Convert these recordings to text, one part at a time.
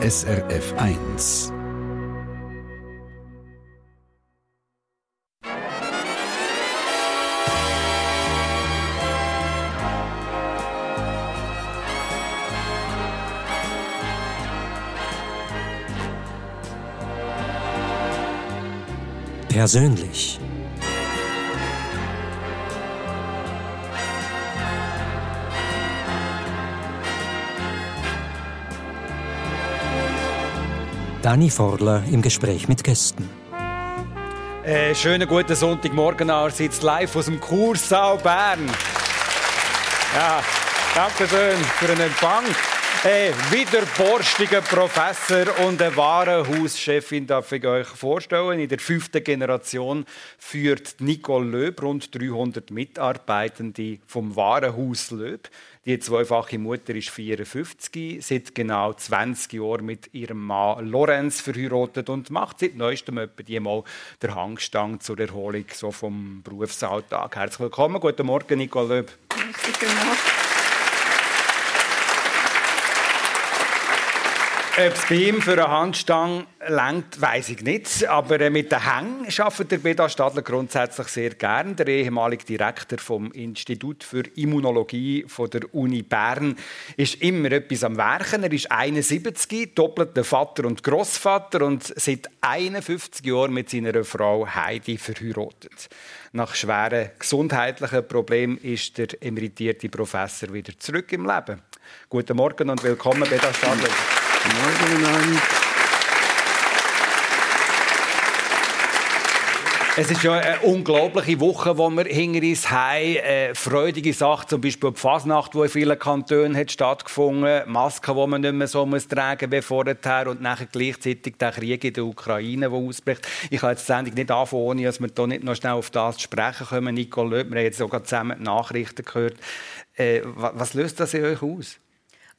SRF 1. Persönlich. Dani Forler im Gespräch mit Gästen. Äh, schönen guten Sonntagmorgen, sitzt live aus dem Kursaal Bern. Ja, danke schön für den Empfang. Hey, wieder borstiger Professor und eine Warenhauschefin darf ich euch vorstellen. In der fünften Generation führt Nicole Löb rund 300 Mitarbeitende vom Warenhaus Löb. Die zweifache Mutter ist 54, seit genau 20 Jahren mit ihrem Mann Lorenz verheiratet und macht seit neuestem etwa die mal der Hangstang zur Erholung so vom Berufsalltag. Herzlich willkommen, guten Morgen, Nicole Löb. Merci Ob es bei ihm für eine Handstange längt, weiß ich nicht. Aber äh, mit den Hängen arbeitet der Beda Stadler grundsätzlich sehr gern. Der ehemalige Direktor vom Institut für Immunologie der Uni Bern ist immer etwas am Werken. Er ist 71, doppelter Vater und Großvater und seit 51 Jahren mit seiner Frau Heidi verheiratet. Nach schweren gesundheitlichen Problemen ist der emeritierte Professor wieder zurück im Leben. Guten Morgen und willkommen, Beda Stadler. Miteinander. Es ist ja eine unglaubliche Woche, die wir hinter uns haben. Eine freudige Sache, zum Beispiel die Fasnacht, die in vielen Kantonen hat stattgefunden Masken, die man nicht mehr so muss tragen wie vorher und nachher gleichzeitig der Krieg in der Ukraine, der ausbricht. Ich kann jetzt die Sendung nicht anfangen, ohne dass wir hier nicht noch schnell auf das sprechen können. Nicole Löb, wir haben jetzt sogar zusammen die Nachrichten gehört. Äh, was löst das in euch aus?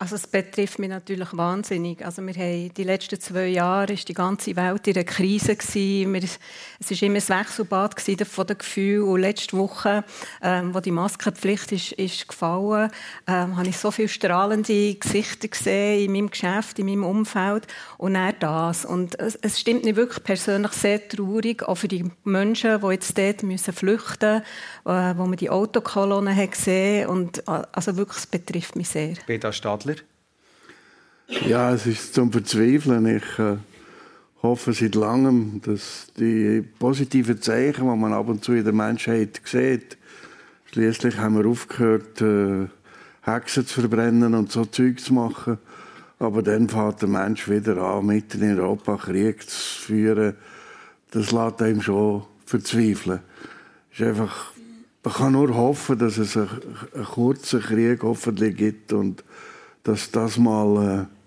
Also es betrifft mich natürlich wahnsinnig. Also wir haben die letzten zwei Jahre ist die ganze Welt in einer Krise gewesen. Wir, es ist immer ein Wechselbad von den Gefühlen. Und letzte Woche, ähm, wo die Maskenpflicht ist, ist gefallen, ähm, habe ich so viele strahlende Gesichter gesehen in meinem Geschäft, in meinem Umfeld. Und dann das. Und es, es stimmt mich wirklich persönlich sehr traurig, auch für die Menschen, die jetzt dort müssen flüchten äh, wo man die Autokolonnen hat gesehen. Und äh, also wirklich, es betrifft mich sehr. Peter Stadler ja, es ist zum Verzweifeln. Ich äh, hoffe seit langem, dass die positiven Zeichen, die man ab und zu in der Menschheit sieht, schließlich haben wir aufgehört, äh, Hexen zu verbrennen und so Zeug zu machen. Aber dann fährt der Mensch wieder an, mitten in Europa Krieg zu führen. Das lässt einem schon verzweifeln. ist einfach, man kann nur hoffen, dass es einen, einen kurzen Krieg hoffentlich gibt und dass das mal äh,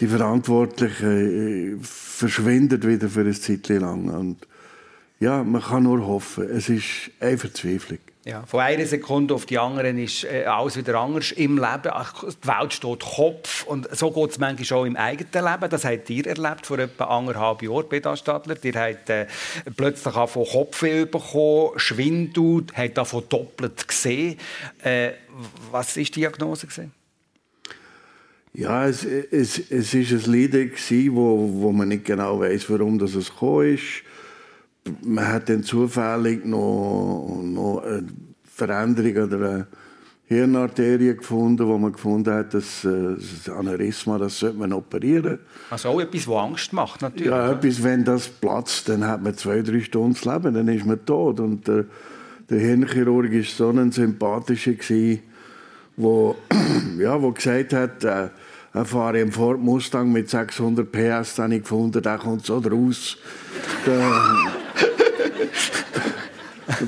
die Verantwortlichen äh, verschwindet wieder für ein Zeit lang. Und ja, man kann nur hoffen. Es ist eine Verzweiflung. Ja, von einer Sekunde auf die andere ist äh, alles wieder anders im Leben. Die Welt steht Kopf und so geht es manchmal auch im eigenen Leben. Das habt ihr erlebt vor etwa anderthalb Jahren, Beda Stadler. Ihr habt äh, plötzlich von Kopfweh bekommen, Schwindel, habt davon doppelt gesehen. Äh, was war die Diagnose? Gewesen? Ja, es, es, es ist ein Lied, wo, wo man nicht genau weiß, warum das es gekommen ist. Man hat dann zufällig noch, noch eine Veränderung oder eine Hirnarterie gefunden, wo man gefunden hat, dass äh, das Aneurysma, das sollte man operieren. Also auch etwas, das Angst macht, natürlich. Ja, etwas, wenn das platzt, dann hat man zwei, drei Stunden zu leben, dann ist man tot. Und der, der Hirnchirurg war so ein sympathischer, wo, ja, wo gesagt hat, äh, fahre im Ford Mustang mit 600 PS, dann ich gefunden, der kommt so raus.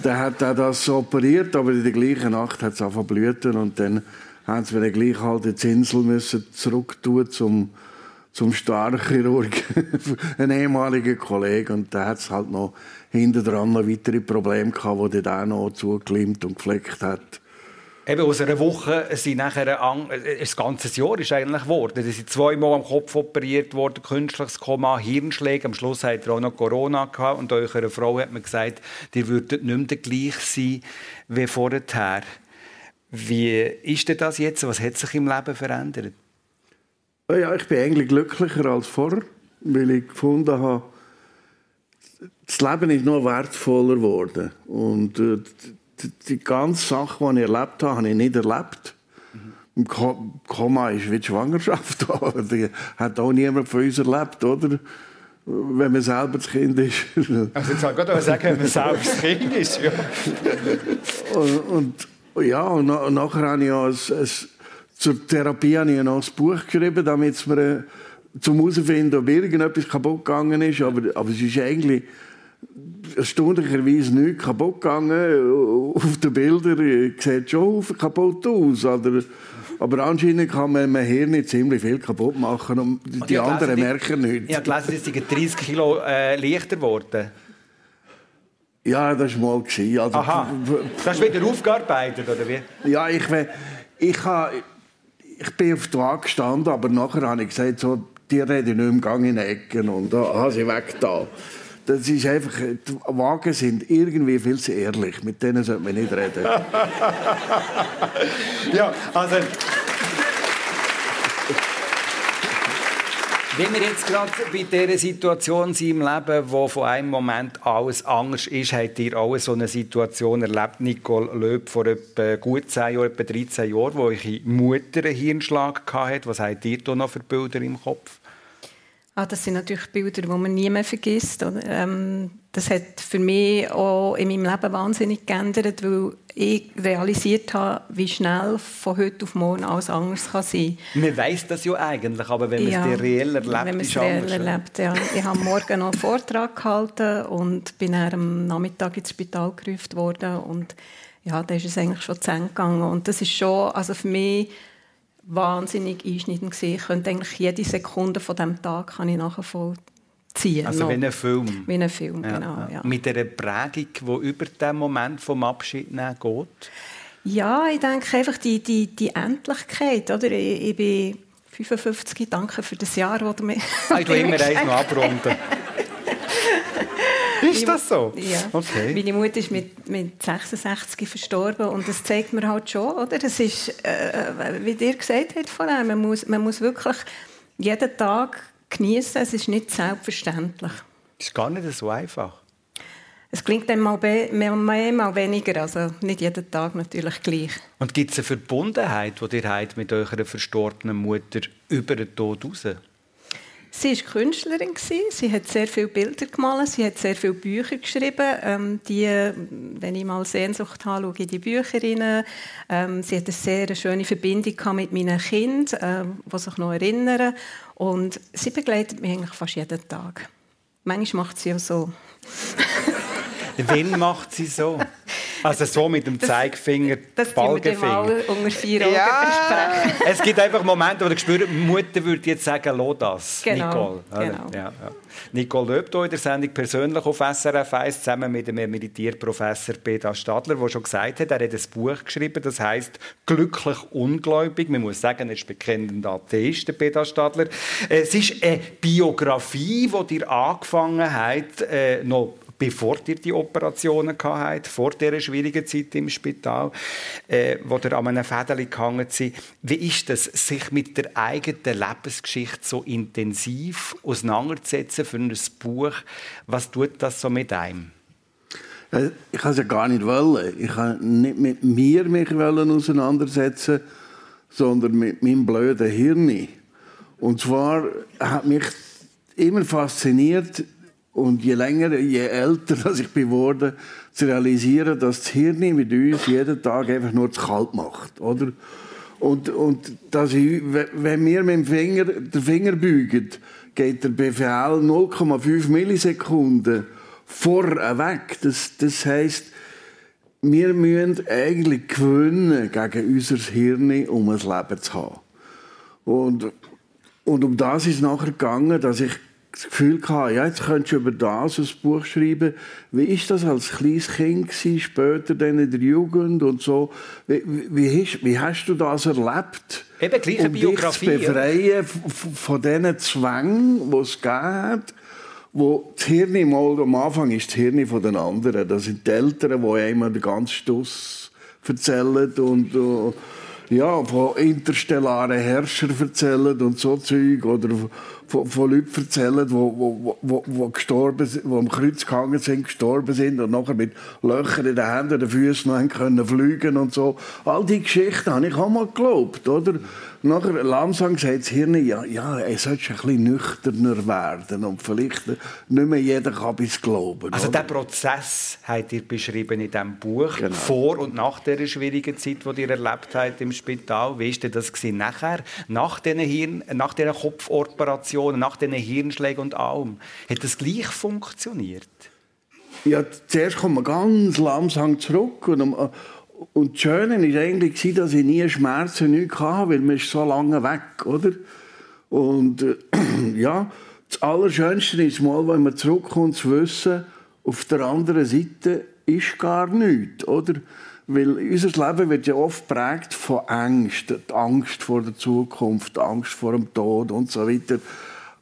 Der, hat er das so operiert, aber in der gleichen Nacht hat es angefangen blüten und dann haben sie mir gleich halt die Zinsel müssen zurück tun zum zum Starchchirurg, ein ehemaliger Kollege, und der hat es halt noch hinter dran noch weitere Probleme gehabt, die der noch zugeklimmt und gefleckt hat. Eben aus einer Woche sind nachher ein, äh, das ganze Jahr ist eigentlich geworden. Sie sind zweimal am Kopf operiert worden, künstliches Koma, Hirnschläge. Am Schluss hat er auch noch Corona gehabt und eurer Frau hat man gesagt, die würden nicht mehr gleich sein wie vorher. Wie ist denn das jetzt? Was hat sich im Leben verändert? Ja, ich bin eigentlich glücklicher als vorher, weil ich gefunden habe, das Leben ist noch wertvoller geworden. Und äh, die, ganze Sache, die ich erlebt habe, habe ich nicht erlebt. Mhm. Komma ist wie die Schwangerschaft. die hat auch niemand von uns erlebt, oder? Wenn man selber das Kind ist. also jetzt wollte ich sagen, wenn man selber das Kind ist. Ja. und, und, ja, und, nachher habe ich auch ein, ein, zur Therapie habe ich noch ein Buch geschrieben, damit es mir zum herausfinden, ob irgendetwas kaputt gegangen ist. Aber, aber es ist eigentlich erstaunlicherweise nichts kaputt gegangen. Auf den Bildern sieht schon kaputt aus. Oder? Aber anscheinend kann man im Hirn ziemlich viel kaputt machen und die und anderen gelesen, merken nichts. Ich habe gelesen, dass sie 30 Kilo äh, leichter geworden Ja, das war mal. Also, Aha, das ist wieder aufgearbeitet, oder wie? Ja, ich, ich, ich bin auf die Waage gestanden, aber nachher habe ich gesagt, so, die reden nicht im Gang in Ecken und da habe sie weg da. Das ist einfach, die Wagen sind irgendwie viel zu ehrlich. Mit denen sollte man nicht reden. ja, also... Wenn wir jetzt gerade bei dieser Situation sind im Leben, wo von einem Moment alles anders ist, habt ihr auch so eine Situation erlebt, Nicole Löb, vor etwa gut 10 Jahren, etwa 13 Jahren, wo eure Mutter einen Hirnschlag hatte. Was habt ihr da noch für Bilder im Kopf? Ah, das sind natürlich Bilder, die man nie mehr vergisst. Ähm, das hat für mich auch in meinem Leben wahnsinnig geändert, weil ich realisiert habe, wie schnell von heute auf morgen alles anders kann sein kann. Man weiß das ja eigentlich, aber wenn man ja, es reell erlebt, wenn man es reell erlebt, ja. Ich habe morgen noch einen Vortrag gehalten und bin am Nachmittag ins Spital gerufen worden und ja, da ist es eigentlich schon zu Ende gegangen. Und das ist schon, also für mich wahnsinnig einschneidend gewesen. Ich könnte eigentlich jede Sekunde von dem Tag kann ich nachvollziehen. Also wie ein Film. Wie ein Film, ja, genau. Ja. Mit einer Prägung, die über den Moment vom Abschied nehmen geht? Ja, ich denke einfach die, die, die Endlichkeit. Oder? Ich, ich bin 55, danke für das Jahr, das du mir... Ah, ich immer eins noch abrunden. Ist das so? Ja. Okay. Meine Mutter ist mit, mit 66 verstorben und das zeigt mir halt schon, oder? Das ist, äh, wie dir gesagt hat vorher, man muss, man muss wirklich jeden Tag genießen. Es ist nicht selbstverständlich. Das ist gar nicht so einfach. Es klingt dann mal mehr, mehr, mal weniger, also nicht jeden Tag natürlich gleich. Und gibt es eine Verbundenheit, die ihr habt mit eurer verstorbenen Mutter über den Tod hinaus? Sie war Künstlerin. Sie hat sehr viele Bilder gemalt, sie hat sehr viele Bücher geschrieben. Ähm, die, wenn ich mal Sehnsucht habe, schaue ich die Bücher rein. Ähm, sie hat eine sehr schöne Verbindung mit meinen Kindern, äh, die sich noch erinnern. Und sie begleitet mich eigentlich fast jeden Tag. Manchmal macht sie auch so. Wen macht sie so? Also so mit dem Zeigefinger, das, das Balgenfinger. Das unter vier Augen ja. besprechen. Es gibt einfach Momente, wo du spürst, Mutter würde jetzt sagen, lass das, genau. Nicole. Genau. Ja, ja. Nicole Löb in der Sendung persönlich auf SRF 1 zusammen mit dem Emeritierprofessor Peter Stadler, der schon gesagt hat, er hat ein Buch geschrieben, das heißt «Glücklich ungläubig». Man muss sagen, er ist bekennender Atheist, Peter Stadler. Es ist eine Biografie, die dir angefangen hat, äh, noch bevor ihr die Operationen hattet, vor dieser schwierigen Zeit im Spital, äh, wo ihr an einem Fädeli gehangen seid. Wie ist es, sich mit der eigenen Lebensgeschichte so intensiv auseinanderzusetzen für ein Buch? Was tut das so mit einem? Äh, ich kann es ja gar nicht wollen. Ich kann nicht mit mir mich auseinandersetzen, sondern mit meinem blöden Hirn. Und zwar hat mich immer fasziniert, und je länger, je älter dass ich bin worden, zu realisieren, dass das Hirn mit uns jeden Tag einfach nur zu kalt macht, oder? Und, und dass ich, wenn wir mit dem Finger den Finger beugen, geht der Befehl 0,5 Millisekunden vorher weg. Das, das heisst, wir müssen eigentlich gewinnen gegen unser Hirn, um ein Leben zu haben. Und, und um das ist es nachher gegangen, dass ich das Gefühl gehabt, ja, jetzt könntest du über das ein Buch schreiben. Wie ist das als kleines Kind gewesen, später dann in der Jugend und so? Wie, wie, hast, wie hast du das erlebt? Eben, gleiche um Biografie. Dich zu befreien von diesen Zwängen, die es gegeben wo das Hirn mal, am Anfang ist das Hirn von den anderen. Das sind die Eltern, die einem den ganzen Stuss erzählen und, und ja, von interstellaren Herrschern erzählen und so Zeug oder von, von Leuten erzählen, die wo, wo, wo, gestorben sind, die am Kreuz gehangen sind, gestorben sind und nachher mit Löchern in den Händen und den Füßen noch können fliegen und so. All diese Geschichten habe ich auch mal geglaubt, oder? Nachher langsam sagt das Hirn, ja, ja, er sollte ein bisschen nüchterner werden und vielleicht nicht mehr jeder kann bis glauben. Also oder? der Prozess habt ihr beschrieben in diesem Buch, Genau. vor und nach der schwierigen Zeit, die ihr erlebt habt im Spital. Wie war das nachher, nach diesen, Hirn, nach diesen Kopfoperationen, nach diesen Hirnschlägen und allem? Hat das gleich funktioniert? Ja, zuerst kommt man ganz langsam zurück. Und, und das Schöne war eigentlich, dass ich nie Schmerzen hatte, weil man ist so lange weg, oder? Und äh, ja, das Allerschönste ist mal, wenn man zurückkommt, zu wissen, auf der anderen Seite ist gar nichts, oder? Weil unser Leben wird ja oft geprägt von Angst. Die Angst vor der Zukunft, die Angst vor dem Tod und so weiter.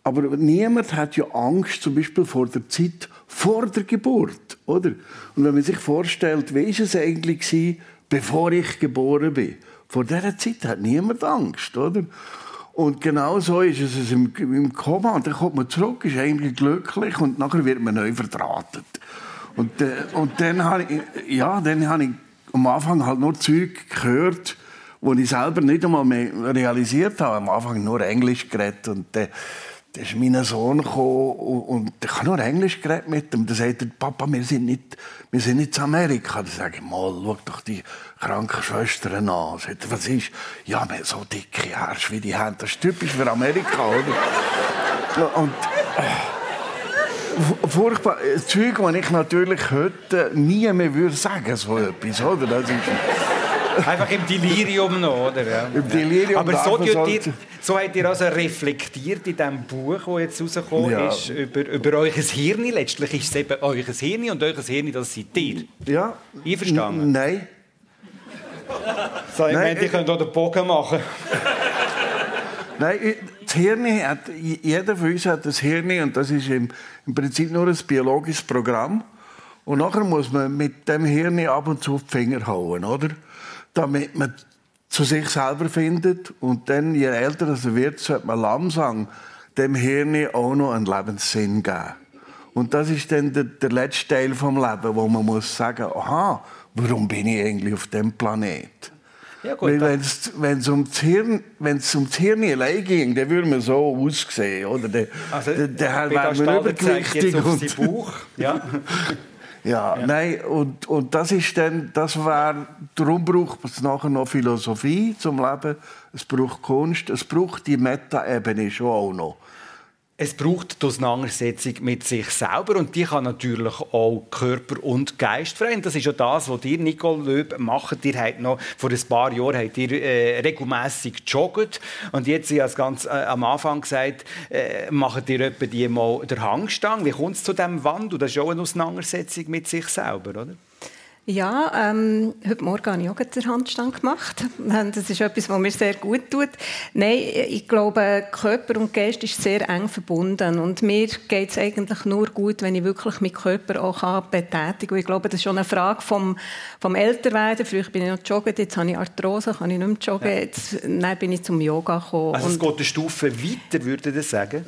Aber niemand hat ja Angst zum Beispiel vor der Zeit vor der Geburt, oder? Und wenn man sich vorstellt, wie ist es eigentlich gewesen, bevor ich geboren bin? Vor dieser Zeit hat niemand Angst, oder? Und genau so ist es im, im Koma. Dann kommt man zurück, ist eigentlich glücklich und nachher wird man neu verdrahtet. Und, äh, und dann habe ich, ja, dann habe ich am Anfang halt nur Zeug gehört, wo ich selber nicht einmal mehr realisiert habe. Am Anfang nur Englisch geredet und dann, dann ist mein Sohn gekommen und, ich habe nur Englisch geredet mit ihm. Dann sagt er, Papa, wir sind nicht, wir sind nicht in Amerika. Dann sage ich, mal, schau doch die kranken Schwestern an. Sagt er, was ist? Ja, wir so dicke Ärsche wie die haben. Das ist typisch für Amerika, oder? Und Fu- furchtbar. Äh, Zeug, das ich natürlich heute nie mehr würde sagen, so etwas, oder? Das ist Einfach im Delirium noch, oder? Ja. Im Delirium Aber so, ihr, so habt ihr also reflektiert in diesem Buch, das jetzt rausgekommen Ja. ist, über, über euer Hirn. Letztlich ist es eben euer Hirn und euer Hirn, das seid ihr. ja. Einverstanden? Nein. So, ich Nein, meine, ihr ich- könnt auch den Bogen machen. Nein, ich- das Hirn hat, jeder von uns hat das Hirn und das ist im, im Prinzip nur ein biologisches Programm. Und nachher muss man mit dem Hirn ab und zu die Finger hauen, oder? Damit man zu sich selber findet. Und dann, je älter er wird, sollte man langsam dem Hirn auch noch einen Lebenssinn geben. Und das ist dann der, der letzte Teil vom Leben, wo man muss sagen, aha, warum bin ich eigentlich auf dem Planet? Ja, gut, Weil dann- wenn's, wenn's um das Hirn, wenn's um das Hirn allein ging, dann würde man so aussehen, oder? Der, Also, der, der Peter wäre man übergewichtig jetzt auf und, Bauch. Ja. ja, nein, und, und das ist dann, das wäre, darum braucht es nachher noch Philosophie zum Leben, es braucht Kunst, es braucht die Meta-Ebene schon auch noch. Es braucht die Auseinandersetzung mit sich selber und die kann natürlich auch Körper und Geist vereinen. Das ist ja das, was ihr, Nicole Löb, macht. Ihr habt noch, vor ein paar Jahren habt ihr äh, regelmässig joggt und jetzt, ich habe ganz äh, am Anfang gesagt, äh, macht ihr etwa die mal der Hangstange. Wie kommt es zu diesem Wandel? Das ist auch eine Auseinandersetzung mit sich selber, oder? Ja, ähm, heute Morgen habe ich auch den Handstand gemacht. Das ist etwas, was mir sehr gut tut. Nein, ich glaube, Körper und Geist ist sehr eng verbunden. Und mir geht es eigentlich nur gut, wenn ich wirklich meinen Körper auch kann betätigen kann. Ich glaube, das ist schon eine Frage vom, vom Älterwerden. Früher bin ich noch joggen, jetzt habe ich Arthrose, kann ich nicht mehr joggen. Jetzt, dann bin ich zum Yoga gekommen. Also es geht eine Stufe weiter, würde ich sagen.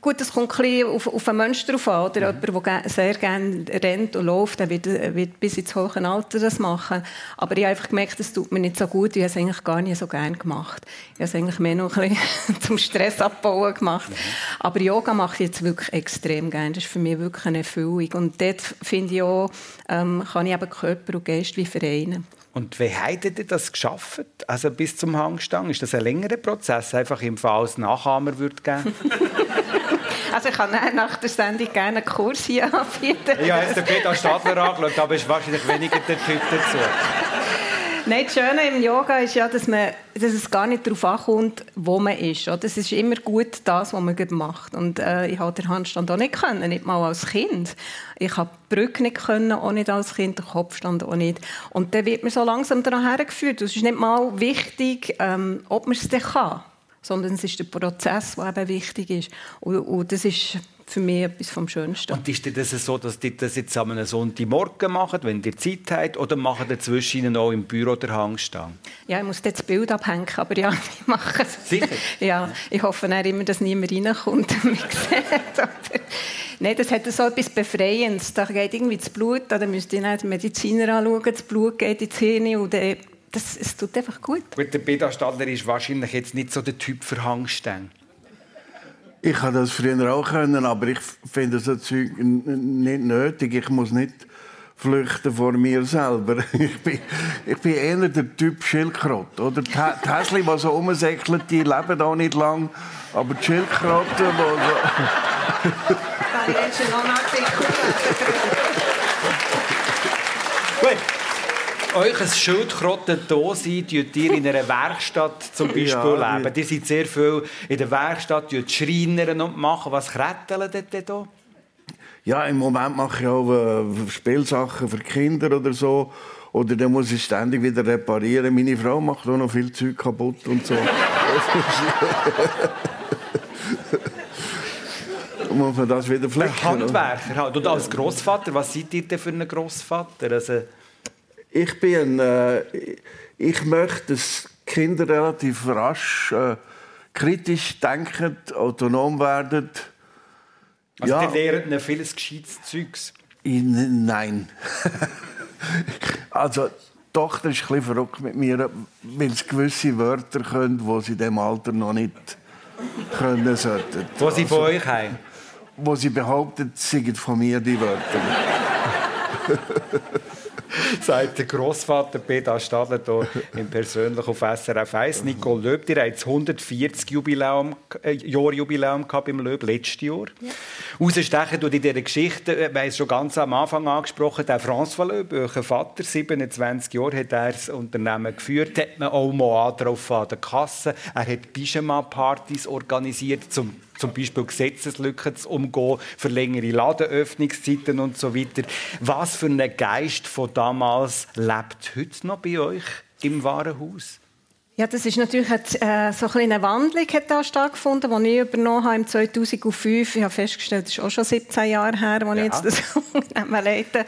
Gut, das kommt ein bisschen auf, auf den Menschen drauf an. Oder? Jemand, der sehr gerne rennt und läuft, der wird, äh, wird bis ins hohe Alter das machen. Aber ich habe einfach gemerkt, das tut mir nicht so gut. Ich habe es eigentlich gar nicht so gerne gemacht. Ich habe es eigentlich mehr noch ein bisschen zum Stress abbauen gemacht. Aber Yoga mache ich jetzt wirklich extrem gerne. Das ist für mich wirklich eine Erfüllung. Und dort finde ich auch, ähm, kann ich eben Körper und Geist wie vereinen. Und wie habt ihr das geschafft? Also bis zum Hangstang? Ist das ein längerer Prozess, einfach im Fall es Nachahmer würde geben? Also ich kann nach der Sendung gerne einen Kurs hier anbieten. Ich habe jetzt den Peter Stadler angeschaut, aber ist wahrscheinlich weniger der Typ dazu. Nein, das Schöne im Yoga ist ja, dass, man, dass es gar nicht darauf ankommt, wo man ist. Oder? Es ist immer gut, das, was man gerade macht. Und äh, ich habe den Handstand auch nicht können, nicht mal als Kind. Ich habe die Brücke nicht können, auch nicht als Kind, den Kopfstand auch nicht. Und dann wird man so langsam daran hergeführt. Es ist nicht mal wichtig, ähm, ob man es dann kann. Sondern es ist der Prozess, der eben wichtig ist. Und, und das ist für mich etwas vom Schönsten. Und ist das so, dass ihr das jetzt am Sonntagmorgen macht, wenn ihr Zeit habt, oder macht ihr zwischen auch im Büro der Hangstange? Ja, ich muss das Bild abhängen, aber ja, ich mache es. Sicher? Ja, ich hoffe dann immer, dass niemand reinkommt und mich sieht. Nein, das hat so etwas Befreiendes. Da geht irgendwie das Blut, da müsste ich den Mediziner anschauen, das Blut geht in die Zähne und dann das, es tut einfach gut. Gut, der Beda Stadler ist wahrscheinlich jetzt nicht so der Typ für Hangstänge. Ich habe das früher auch können, aber ich finde so Zeug nicht nötig. Ich muss nicht flüchten vor mir selber. Ich bin, ich bin eher der Typ Schildkrott. Oder die, Häsli, die so rumsäckeln, die leben auch nicht lang. Aber die Schildkröten, die so... Gut euch ein Schildkröten da sein, tut ihr in einer Werkstatt zum Beispiel ja, leben. Die sind sehr viel in der Werkstatt, die Schreinern und machen. Was kretteln dort da? Ja, im Moment mache ich auch äh, Spielsachen für Kinder oder so. Oder dann muss ich ständig wieder reparieren. Meine Frau macht auch noch viel Zeug kaputt und so. muss man das wieder flecken. Handwerker halt. Und als Großvater, was seid ihr denn für ein Großvater? Also ich bin, äh, ich möchte, dass Kinder relativ rasch äh, kritisch denken, autonom werden. Also ja. die lernen ihnen vieles gescheites Zeugs? Nein. also die Tochter ist ein bisschen verrückt mit mir, weil sie gewisse Wörter können, die sie in diesem Alter noch nicht können sollten. Wo sie von also, euch haben? Wo sie behauptet, sie sind von mir die Wörter. sagt der Großvater Peter Stadler hier im persönlich auf SRF 1. Nicole Löb, ihr habt 140 Jubiläum, äh, Jahr Jubiläum gehabt im Löb, letztes Jahr. Ja. Rausstechen in dieser Geschichte, äh, wir haben es schon ganz am Anfang angesprochen, der François Löb, euer Vater, 27 Jahre hat er das Unternehmen geführt, hat man auch mal drauf an der Kasse. Er hat Pyjama-Partys organisiert, zum zum Beispiel Gesetzeslücken zu umgehen, für längere Ladenöffnungszeiten und so weiter. Was für ein Geist von damals lebt heute noch bei euch im Warenhaus? Ja, das ist natürlich eine, äh, so eine Wandlung hat da stattgefunden, die ich übernommen habe im 2005. Ich habe festgestellt, das ist auch schon 17 Jahre her, als ja. ich jetzt das Unternehmen leite.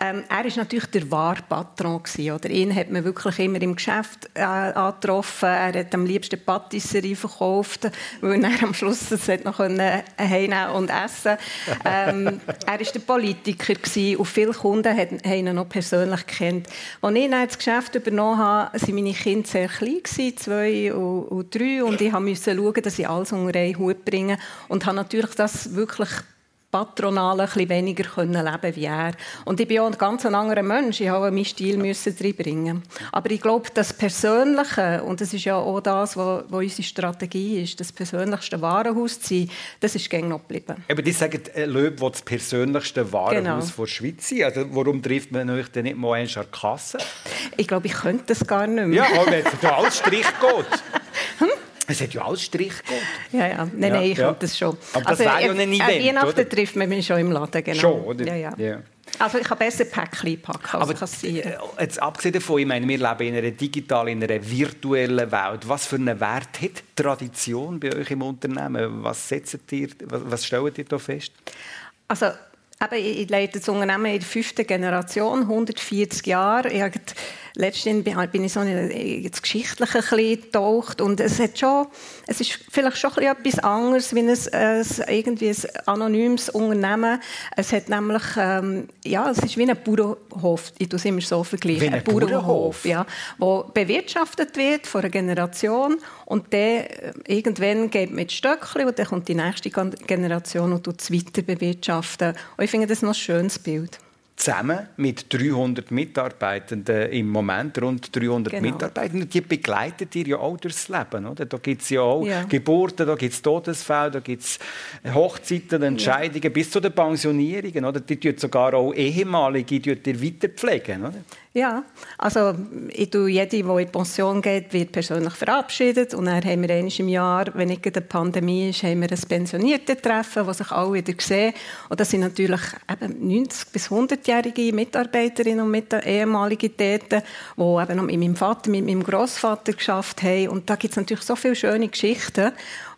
Ähm, er war natürlich der wahre Patron gewesen, oder? Ihn hat man wirklich immer im Geschäft äh, angetroffen. Er hat am liebsten Patisserie verkauft, weil er am Schluss das noch heimnehmen und essen. Ähm, er war der Politiker gewesen, und viele Kunden haben ihn noch persönlich kennt. Als ich dann das Geschäft übernommen habe, waren meine Kinder sehr klein zwei und, und drei, und ich musste schauen, dass ich alles unter einen Hut bringe. Und habe natürlich das wirklich patronal ein bisschen weniger können leben wie er. Und ich bin auch ein ganz anderer Mensch. Ich habe meinen Stil müssen reinbringen. Aber ich glaube, das Persönliche, und das ist ja auch das, was, was unsere Strategie ist, das persönlichste Warenhaus zu sein, das ist gängig noch geblieben. Aber die sagen, äh, Löb will das persönlichste Warenhaus genau. der Schweiz sein. Also warum trifft man euch denn nicht mal an der Kasse? Ich glaube, ich könnte das gar nicht mehr. Ja, wenn es als Strich geht. Es hat ja alles Strich gehabt. Ja, ja. Nein, ja, nein, ich ja. das schon. Aber das also, wäre ja ein Event, äh, Weihnachten oder? trifft man mich schon im Laden, genau. Schon, oder? Ja, ja. ja. Also ich kann besser Päckchen packen als Aber kassieren. Äh, jetzt abgesehen davon, ich meine, wir leben in einer digitalen, in einer virtuellen Welt. Was für einen Wert hat Tradition bei euch im Unternehmen? Was setzt ihr, was stellt ihr da fest? Also Eben, ich leite das Unternehmen in der fünften Generation, 140 Jahre. Ich letztens bin ich so in das Geschichtliche getaucht und es hat schon, es ist vielleicht schon etwas anderes wie ein, ein, irgendwie ein anonymes Unternehmen. Es hat nämlich, ähm, ja, es ist wie ein Bauernhof, ich tue es immer so vergleichen, ein, ein Bauernhof, ja, wo bewirtschaftet wird von einer Generation und dann äh, irgendwann geht mit Stöckchen und dann kommt die nächste Generation und tut es weiter bewirtschaften. Und ich finde das noch ein schönes Bild zusammen mit 300 Mitarbeitenden im Moment, rund 300 genau. Mitarbeitende, die begleiten dir ja auch durchs Leben. Oder? Da gibt es ja auch ja. Geburten, da gibt es Todesfälle, da gibt es Hochzeiten, Entscheidungen ja. bis zu den Pensionierungen. Oder? Die tun sogar auch ehemalige die dir weiterpflegen. Oder? Ja, also ich tue jede, die in die Pension geht, wird persönlich verabschiedet und dann haben wir einmal im Jahr, wenn nicht eine Pandemie ist, haben wir ein Pensionierten-Treffen, wo sich alle wieder sehen. Und das sind natürlich eben 90- bis 100-jährige Mitarbeiterinnen und mit ehemalige Täten, die eben noch mit meinem Vater, mit meinem Großvater geschafft haben. Und da gibt es natürlich so viele schöne Geschichten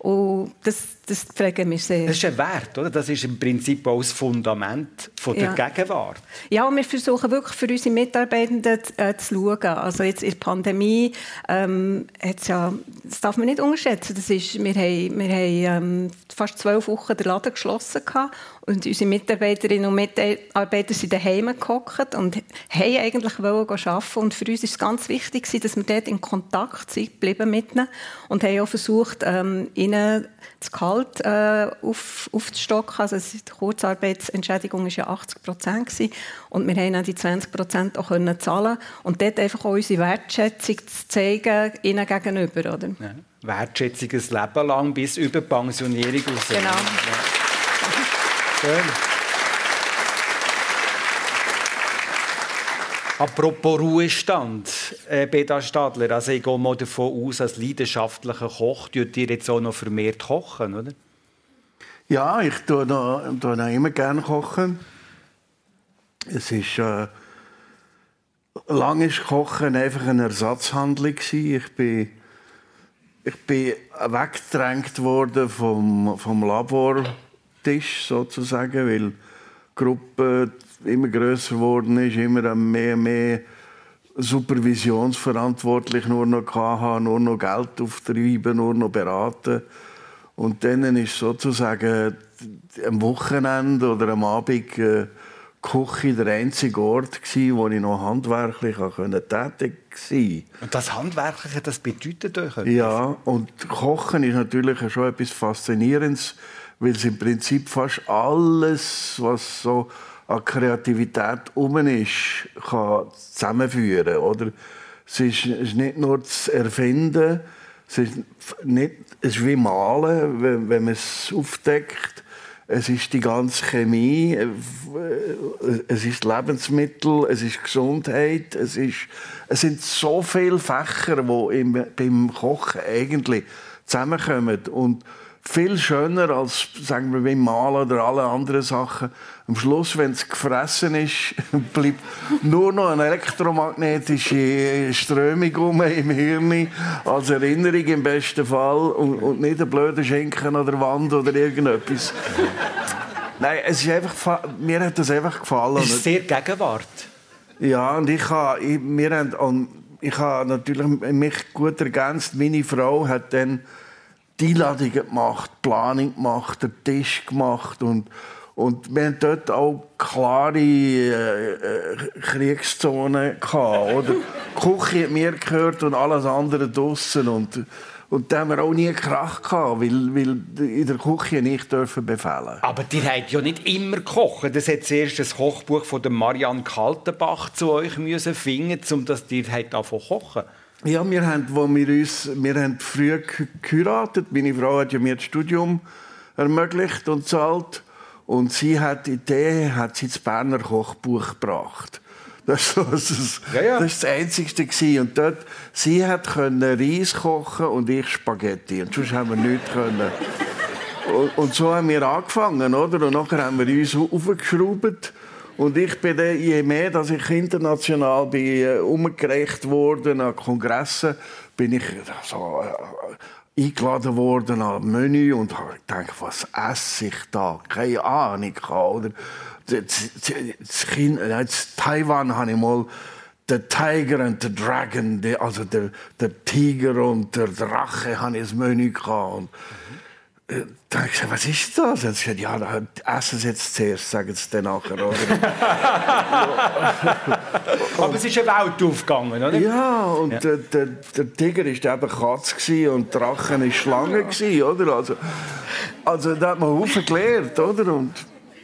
und das, das pflegen wir sehr. Das ist ein Wert, oder? Das ist im Prinzip auch das Fundament von der Ja. Gegenwart. Ja, und wir versuchen wirklich für unsere Mitarbeitenden äh, zu schauen. Also jetzt in der Pandemie, ähm, hat's ja, das darf man nicht unterschätzen. Das ist, wir haben, wir haben ähm, fast zwölf Wochen den Laden geschlossen gehabt und unsere Mitarbeiterinnen und Mitarbeiter sind daheim gehockt und haben eigentlich arbeiten. Und für uns ist es ganz wichtig, dass wir dort in Kontakt sind, geblieben mit ihnen und haben auch versucht, ähm, ihnen das Gehalt äh, auf, aufzustocken. Also die Kurzarbeitsentschädigung war ja 80 Prozent und wir haben auch die 20 Prozent auch können zahlen und dort einfach auch unsere Wertschätzung zu zeigen ihnen gegenüber, oder? Ja. Wertschätzung ein Leben lang bis über Pensionierung. Genau. Schön. Apropos Ruhestand, äh, Beda Stadler, also ich gehe mal davon aus, als leidenschaftlicher Koch, tut ihr jetzt auch noch vermehrt kochen, oder? Ja, ich tue noch, tue noch immer gerne kochen. Es ist äh, lange ist Kochen einfach eine Ersatzhandlung. Ich bin ich bin weggedrängt worden vom vom Labortisch sozusagen, weil die Gruppe immer größer geworden ist, immer mehr mehr Supervisionsverantwortlich nur noch hatte, nur noch Geld auftreiben, nur noch beraten. Und dann ist sozusagen am Wochenende oder am Abend äh, Küche der einzige Ort wo ich noch handwerklich können tätig sein. Und das Handwerkliche, das bedeutet euch etwas? Ja, und Kochen ist natürlich schon etwas Faszinierendes, weil es im Prinzip fast alles, was so an Kreativität um ist, kann zusammenführen. Oder? Es ist, ist nicht nur das Erfinden, es ist, nicht, es ist wie Malen, wenn, wenn man es aufdeckt. Es ist die ganze Chemie, es ist Lebensmittel, es ist Gesundheit, es, ist, es sind so viele Fächer, die im, beim Kochen eigentlich zusammenkommen. Und viel schöner als sagen wir, beim Malen oder alle anderen Sachen. Am Schluss, wenn es gefressen ist, bleibt nur noch eine elektromagnetische Strömung um im Hirn als Erinnerung im besten Fall und, und nicht ein blöder Schinken an der Wand oder irgendetwas. Nein, es ist einfach, fa- mir hat das einfach gefallen. Das ist sehr Gegenwart. Ja, und ich habe, ich, wir haben, und ich habe natürlich mich gut ergänzt. Meine Frau hat dann die Einladungen gemacht, die Planung gemacht, den Tisch gemacht und und wir haben dort auch klare äh, äh, Kriegszonen gehabt, oder? Die Küche hat mir gehört und alles andere draussen und und da haben wir auch nie Krach gehabt, weil, weil in der Küche nicht dürfen befehlen. Aber ihr habt ja nicht immer gekocht. Das hat zuerst das Kochbuch von Marianne Kaltenbach zu euch müssen finden, um dass ihr habt zu kochen. Ja, wir haben, wo wir uns, wir haben früh ge- geheiratet. Meine Frau hat ja mir das Studium ermöglicht und zahlt. Und sie hat die Idee, hat sie das Berner Kochbuch gebracht. Das ist, so, das, Ja, ja. das das Einzigste gewesen. Und dort, sie hat können Reis kochen und ich Spaghetti. Und sonst haben wir nichts können. Und, und so haben wir angefangen, oder? Und nachher haben wir uns aufgeschraubt. Und ich bin dann, je mehr, dass ich international bin, äh, umgereicht worden an Kongressen, bin ich so, äh, eingeladen worden an Menü und habe gedacht, was esse ich da? Keine Ahnung. Oder? Das, das, das China, in Taiwan habe ich mal der Tiger und der Dragon, also der, der Tiger und der Drache, habe ich das Menü gehabt. Äh, da habe ich gesagt, was ist das? Er hat gesagt, ja, da essen Sie jetzt zuerst, sagen Sie dann nachher. Oder? Aber es ist eine Welt aufgegangen, oder? ja, und Der, der, der Tiger war eben Katz und der Drachen war Schlange, gewesen, oder? Also, also da hat man Haufen gelernt, oder? Und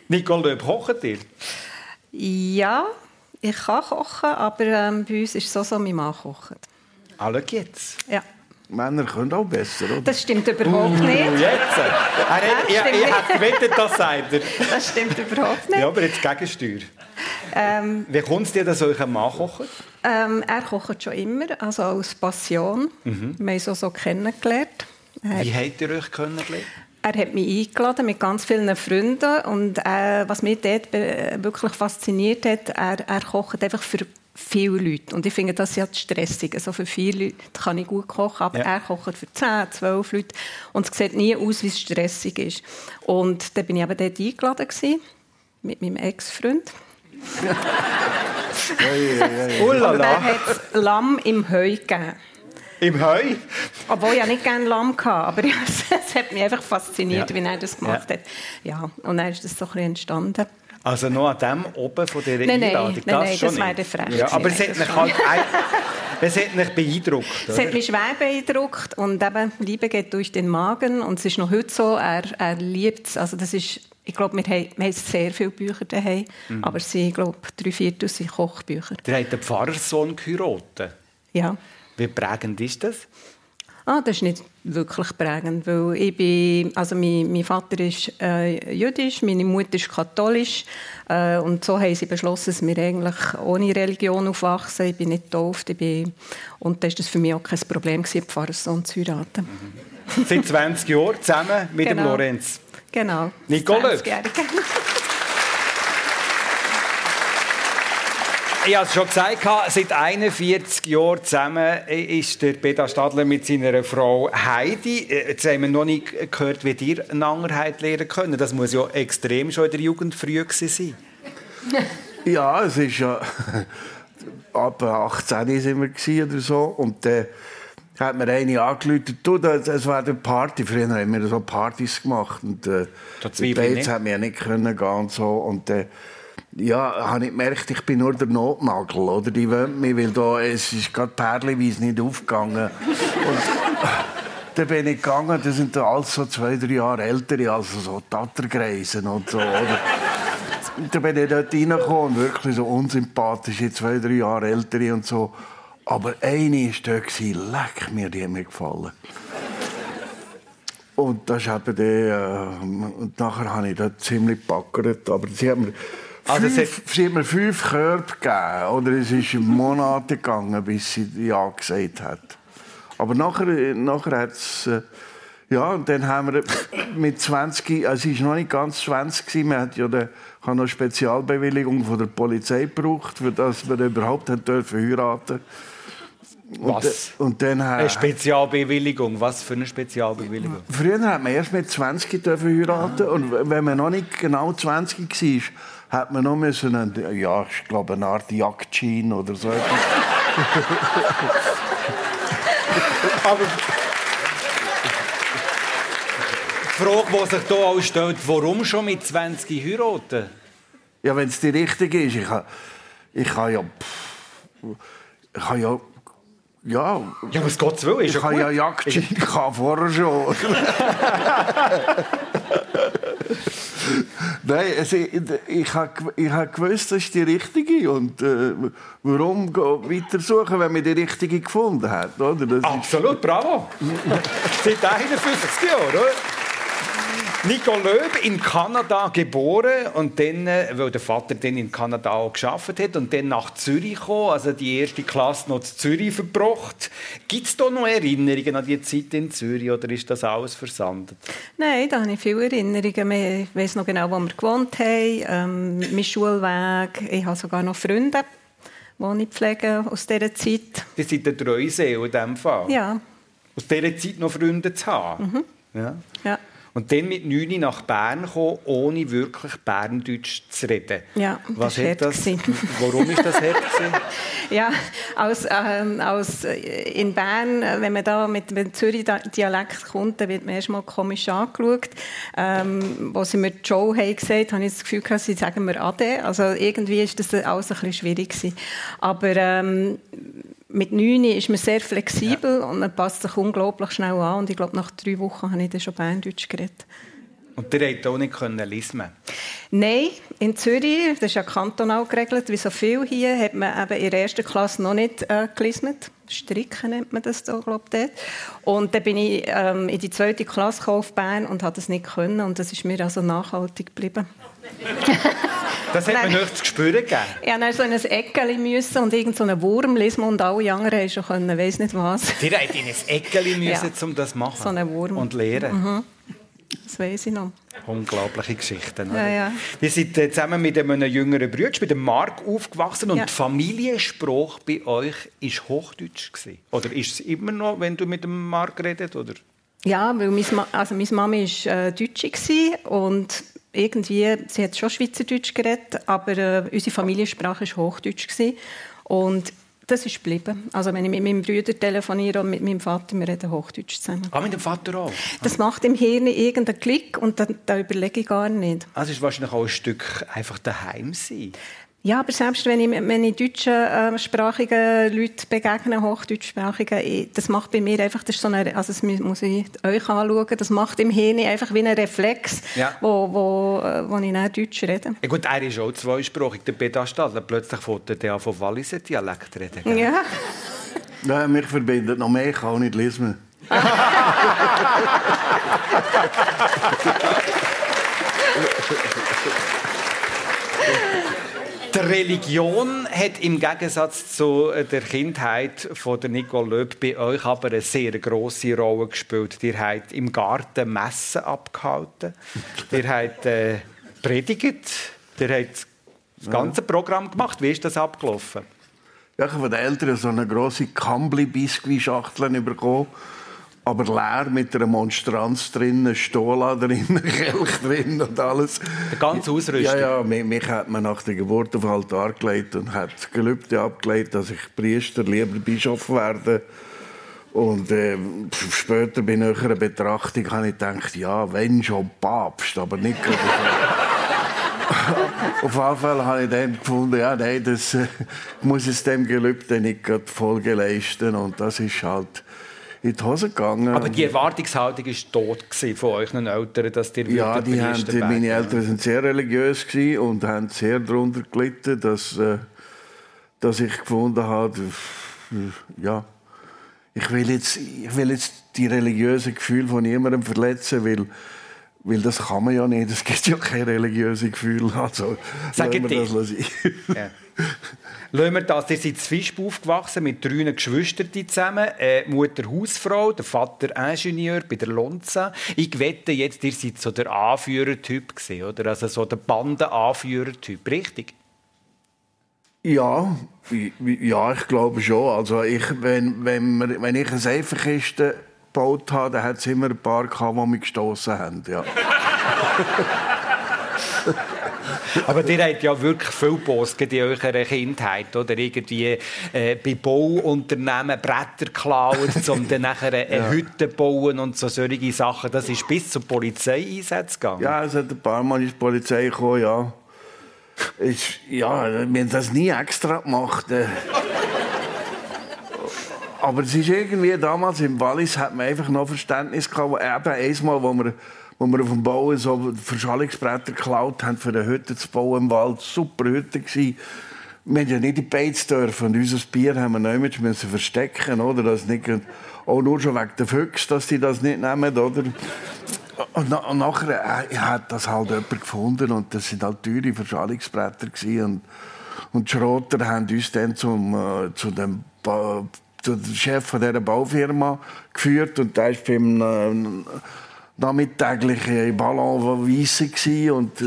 Nicole Löb, kocht ihr? Ja, ich kann kochen, aber ähm, bei uns ist es so, so, mein Mann kocht. Alle geht's. Ja. Männer können auch besser, oder? Das stimmt überhaupt nicht. Jetzt? Er hat, ich, ich nicht. hätte gewettet, das sagt er. Das stimmt überhaupt nicht. Ja, aber jetzt Gegensteuer. Ähm, Wie kommt es dir, dass euch ein Mann kocht? Ähm, er kocht schon immer, also aus Passion. Mhm. Wir haben uns auch so kennengelernt. Wie habt ihr euch kennengelernt? Er hat mich eingeladen mit ganz vielen Freunden und äh, was mich dort wirklich fasziniert hat, er, er kocht einfach für viele Leute. Und ich finde das ja stressig. Also für viele Leute kann ich gut kochen, aber ja. er kocht für 10, 12 Leute und es sieht nie aus, wie es stressig ist. Und dann bin ich eben dort eingeladen gewesen, mit meinem Ex-Freund. ja, Und er hat Lamm im Heu gegeben. Im Heu? Obwohl ich ja nicht gerne Lamm hatte, aber es hat mich einfach fasziniert, ja. wie er das gemacht ja. hat. Ja, und dann ist das so ein bisschen entstanden. Also noch an dem oben von dieser nein, Einladung? Nein, das, nein, das wäre der Frech. Ja, aber es hat mich halt... Es hat mich beeindruckt. Es hat mich schwer beeindruckt und eben, Liebe geht durch den Magen und es ist noch heute so, er, er liebt es. Also das ist, ich glaube, wir haben, wir haben sehr viele Bücher daheim, mhm. aber sie, ich glaube, drei Viertel sind Kochbücher. Der hat den Pfarrerssohn geheiratet. Ja. Wie prägend ist das? Ah, das ist nicht wirklich prägend, weil ich bin, also mein, mein Vater ist äh, jüdisch, meine Mutter ist katholisch äh, und so haben sie beschlossen, dass wir eigentlich ohne Religion aufwachsen. Ich bin nicht getauft, ich bin, und das war für mich auch kein Problem, gewesen, Pfarrerssohn zu heiraten. Mhm. Seit 20 Jahren zusammen mit genau. dem Lorenz. Genau. Nicole. Ich habe es schon gesagt, seit 41 Jahren zusammen ist der Peter Stadler mit seiner Frau Heidi. Jetzt haben wir noch nicht gehört, wie ihr einander lernen können. Das muss ja extrem schon in der Jugend früh sein. Ja, es ist ja... Ab 18 sind wir oder so. Und dann hat mir eine du, das war eine Party. Früher haben wir so Partys gemacht. Und äh, die Dates hat mir nicht können gehen und so. Und äh, ja, habe ich gemerkt, ich bin nur der Notnagel, oder? Die wollen mich, weil da, es ist gerade perlenweise nicht aufgegangen. Und dann bin ich gegangen, das sind alles so zwei, drei Jahre ältere, also so Tattergreisen und so, oder? Dann bin ich dort reingekommen, wirklich so unsympathische, zwei, drei Jahre ältere und so. Aber eine war dort, leck mir, die hat mir gefallen. Und das ist eben der, äh, und nachher habe ich das ziemlich gepackert, aber sie mir also fünf, sie hat mir fünf Körbe gegeben. Oder es ist Monate gegangen, bis sie Ja gesagt hat. Aber nachher, nachher hat es... Äh, ja, und dann haben wir mit 20, also sie war noch nicht ganz 20, gewesen, man hat ja eine, noch eine Spezialbewilligung von der Polizei gebraucht, für das wir überhaupt dürfen heiraten was? Und, dann, eine Spezialbewilligung. Was für eine Spezialbewilligung? Früher hat man erst mit 20 dürfen heiraten und wenn man noch nicht genau 20 war, hat man noch müssen einen, ja, ich glaube, eine Art Jagdschein oder so etwas. Aber die Frage, die sich hier auch stellt, warum schon mit 20 heiraten? Ja, wenn es die richtige ist. Ich habe ich ha ja... Ich habe ja ja. Ja, was Gott will, ist ich ja ja Jagdschein vorher schon. Nein, also, ich, ich habe ich gewusst, das ist die richtige. Und äh, warum weiter suchen, wenn man die richtige gefunden hat? Oder? Das Absolut, bravo. Seit 51 Jahren, oder? Nico Löb in Kanada geboren und dann, äh, weil der Vater dann in Kanada auch geschafft hat und dann nach Zürich gekommen, also die erste Klasse noch zu Zürich verbracht. Gibt es da noch Erinnerungen an die Zeit in Zürich oder ist das alles versandet? Nein, da habe ich viele Erinnerungen. Ich weiß noch genau, wo wir gewohnt haben, ähm, mein Schulweg. Ich habe sogar noch Freunde, die ich pflege aus dieser Zeit. Die sind der Treusee in diesem Fall? Ja. Aus dieser Zeit noch Freunde zu haben? Mhm. Ja. ja. Und dann mit 9 nach Bern kommen, ohne wirklich Berndeutsch zu reden. Ja, Was das hat das, warum ist das hart Ja, aus, ähm, aus, äh, in Bern, äh, wenn man da mit dem Zürich-Dialekt kommt, dann wird man erstmal komisch angeschaut. Ähm, als sie mir Joe haben gesagt habe ich das Gefühl, sie sagen mir Ade. Also irgendwie ist das alles ein bisschen schwierig gewesen. Aber ähm, mit 9 ist man sehr flexibel ja. und man passt sich unglaublich schnell an. Und ich glaube, nach drei Wochen habe ich dann schon Berndeutsch geredet. Und ihr hättet auch nicht können lesen Nein, in Zürich, das ist ja kantonal geregelt, wie so viel hier, hat man eben in der ersten Klasse noch nicht äh, gelesen. Stricken nennt man das da, glaube ich, dort. Und dann bin ich ähm, in die zweite Klasse auf Bern und habe das nicht können. Und das ist mir also nachhaltig geblieben. Das hat man nicht zu spüren gegeben. Ja, dann so ein Eckeli müssen und irgendeinen so Wurm lesen und alle anderen schon können, weiß nicht was. Die hätten in ein Eckeli müssen, Ja. um das zu machen. So einen Wurm. Und lehren. Das weiß ich noch. Unglaubliche Geschichten. Ja, ja. Wir sind äh, zusammen mit einem jüngeren Bruder, mit dem Marc, aufgewachsen und Ja. die Familienspruch bei euch war Hochdeutsch. Gewesen. Oder ist es immer noch, wenn du mit dem Marc redest? Oder? Ja, weil meine, also meine Mama war äh, Deutsche und irgendwie, sie hat schon Schweizerdeutsch geredet, aber äh, unsere Familiensprache war Hochdeutsch. Gewesen. Und das ist geblieben. Also wenn ich mit meinem Bruder telefoniere und mit meinem Vater, wir reden Hochdeutsch zusammen. Ah, mit dem Vater auch? Das macht im Hirn irgendeinen Klick und da, da überlege ich gar nicht. Also es ist wahrscheinlich auch ein Stück einfach daheim sein. Ja, aber selbst wenn ich, wenn ich deutschsprachigen Leuten begegne, hochdeutschsprachigen, das macht bei mir einfach, das ist so eine, also das muss ich euch anschauen, das macht im Hirn einfach wie ein Reflex, Ja. wo, wo, äh, wo ich dann Deutsch rede. Ja, gut, er ist auch zweisprachig, der Peter Stadler. Plötzlich fängt er an von Walliser Dialekt reden. gell? Ja. Ja, mich verbindet noch mehr, ich kann auch nicht lesen. Die Religion hat im Gegensatz zu der Kindheit von der Nicole Löb bei euch aber eine sehr große Rolle gespielt. Ihr habt im Garten Messen abgehalten, ihr habt äh, predigt, ihr habt das ganze Programm gemacht. Wie ist das abgelaufen? Ja, ich habe von den Eltern so eine grosse Kambli-Biskuit-Schachtel bekommen. Aber leer mit einer Monstranz drin, Stola drin, Kelch drin und alles. Die ganze Ausrüstung? Ja, ja, mich, mich hat man nach der Geburt auf Altar gelegt und hat Gelübde abgelegt, dass ich Priester, lieber Bischof werde. Und äh, später bei näherer Betrachtung habe ich gedacht, ja, wenn schon Papst, aber nicht. Auf jeden Fall habe ich dann gefunden, ja, nein, das äh, muss es dem Gelübde nicht gerade Folge leisten. Und das ist halt in die Hose gegangen. Aber die Erwartungshaltung war tot von euren Eltern, dass ihr Ja, die haben, Priester meine. Eltern sind sehr religiös und haben sehr darunter gelitten, dass, äh, dass ich gefunden habe, äh, ja, ich will, jetzt, ich will jetzt die religiösen Gefühle von niemandem verletzen, weil, weil das kann man ja nicht. Es gibt ja keine religiösen Gefühle. Also, Sag dir. das. Ja. Lassen wir das. Ihr seid in Fischb aufgewachsen mit drei Geschwistern zusammen. Äh, Mutter Hausfrau, der Vater Ingenieur bei der Lonza. Ich wette jetzt, ihr seid so der Anführertyp gewesen, oder? Also so der Bandenanführertyp, richtig? Ja, ja, ich glaube schon. Also ich, wenn, wenn, wir, wenn ich eine Seifenkiste gebaut habe, dann hat es immer ein paar gehabt, die mich gestossen haben. Ja. Aber ihr habt ja wirklich viel gepostet in eurer Kindheit, oder? Irgendwie äh, bei Bauunternehmen Bretter geklaut, um dann nachher eine Hütte zu bauen und so solche Sachen. Das ist bis zum Polizeieinsatz gegangen. ja, es hat ein paar Mal ist die Polizei gekommen, ja. Ist, ja, wir haben das nie extra gemacht. äh. Aber es ist irgendwie damals im Wallis hat man einfach noch Verständnis gehabt. Eben einmal, wo wir, wo wir auf dem Bau so Verschallungsbretter geklaut haben, für eine Hütte zu bauen im Wald. Super Hütte gewesen. Wir haben ja nicht in die Beiz dürfen und unser Bier haben wir nicht müssen verstecken, oder? Das nicht, auch nur schon wegen der Füchse, dass die das nicht nehmen, oder? Und, na, und nachher äh, hat das halt jemand gefunden und das sind halt teure Verschallungsbretter gewesen. und und Schrotter haben uns dann zum, äh, zu dem ba zu dem Chef von dieser Baufirma geführt und der war beim äh, nachmittäglichen Ballon weisse gsi und äh,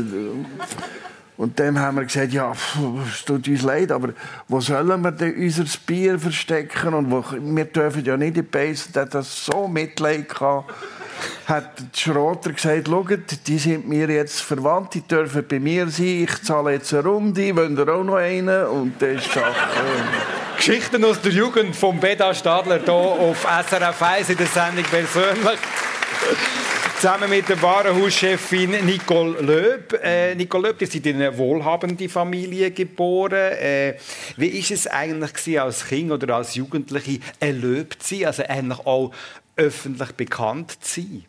und dann haben wir gesagt, ja, pff, es tut uns leid, aber wo sollen wir denn unser Bier verstecken? Und wo, wir dürfen ja nicht in die Beißen. Der das so Mitleid gehabt. Hat die Schrotter gesagt, schaut, die sind mir jetzt verwandt, die dürfen bei mir sein, ich zahle jetzt eine Runde, wollt ihr auch noch einen? Und das ist Sache. Geschichten aus der Jugend von Beda Stadler hier auf SRF 1 in der Sendung persönlich. Zusammen mit der Warenhauschefin Nicole Löb. Äh, Nicole Löb, ihr seid in einer wohlhabenden Familie geboren. Äh, wie war es eigentlich gewesen, als Kind oder als Jugendliche ein Löb zu sein, also eigentlich auch öffentlich bekannt zu sein?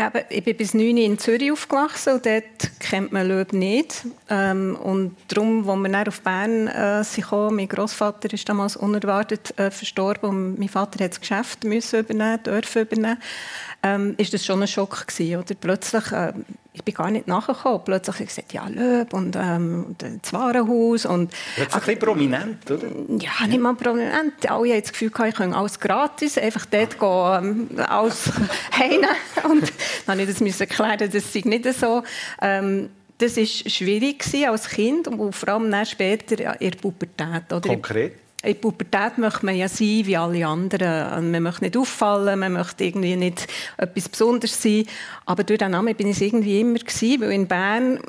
Aber ich bin bis 9 in Zürich aufgewachsen und dort kennt man Löb nicht. Ähm, und darum, als wir dann auf Bern äh, gekommen, mein Großvater ist damals unerwartet äh, verstorben und mein Vater hat das Geschäft übernehmen, dürfen übernehmen, ähm, ist das schon ein Schock gewesen, oder? Plötzlich äh, ich bin gar nicht nachgekommen. Plötzlich habe ich gesagt, ja, Löb und ähm, das Warenhaus. Und, das ist ein bisschen prominent, oder? Ja, nicht mal prominent. Alle haben das Gefühl, ich könnte alles gratis, einfach dort gehen, ähm, alles heim. Und dann musste ich das müssen erklären, das sei nicht so. Ähm, das war schwierig als Kind und vor allem dann später in der Pubertät. Oder? Konkret? In der Pubertät möchte man ja sein wie alle anderen. Man möchte nicht auffallen, man möchte irgendwie nicht etwas Besonderes sein. Aber durch den Namen bin ich es irgendwie immer gewesen, weil in Bern,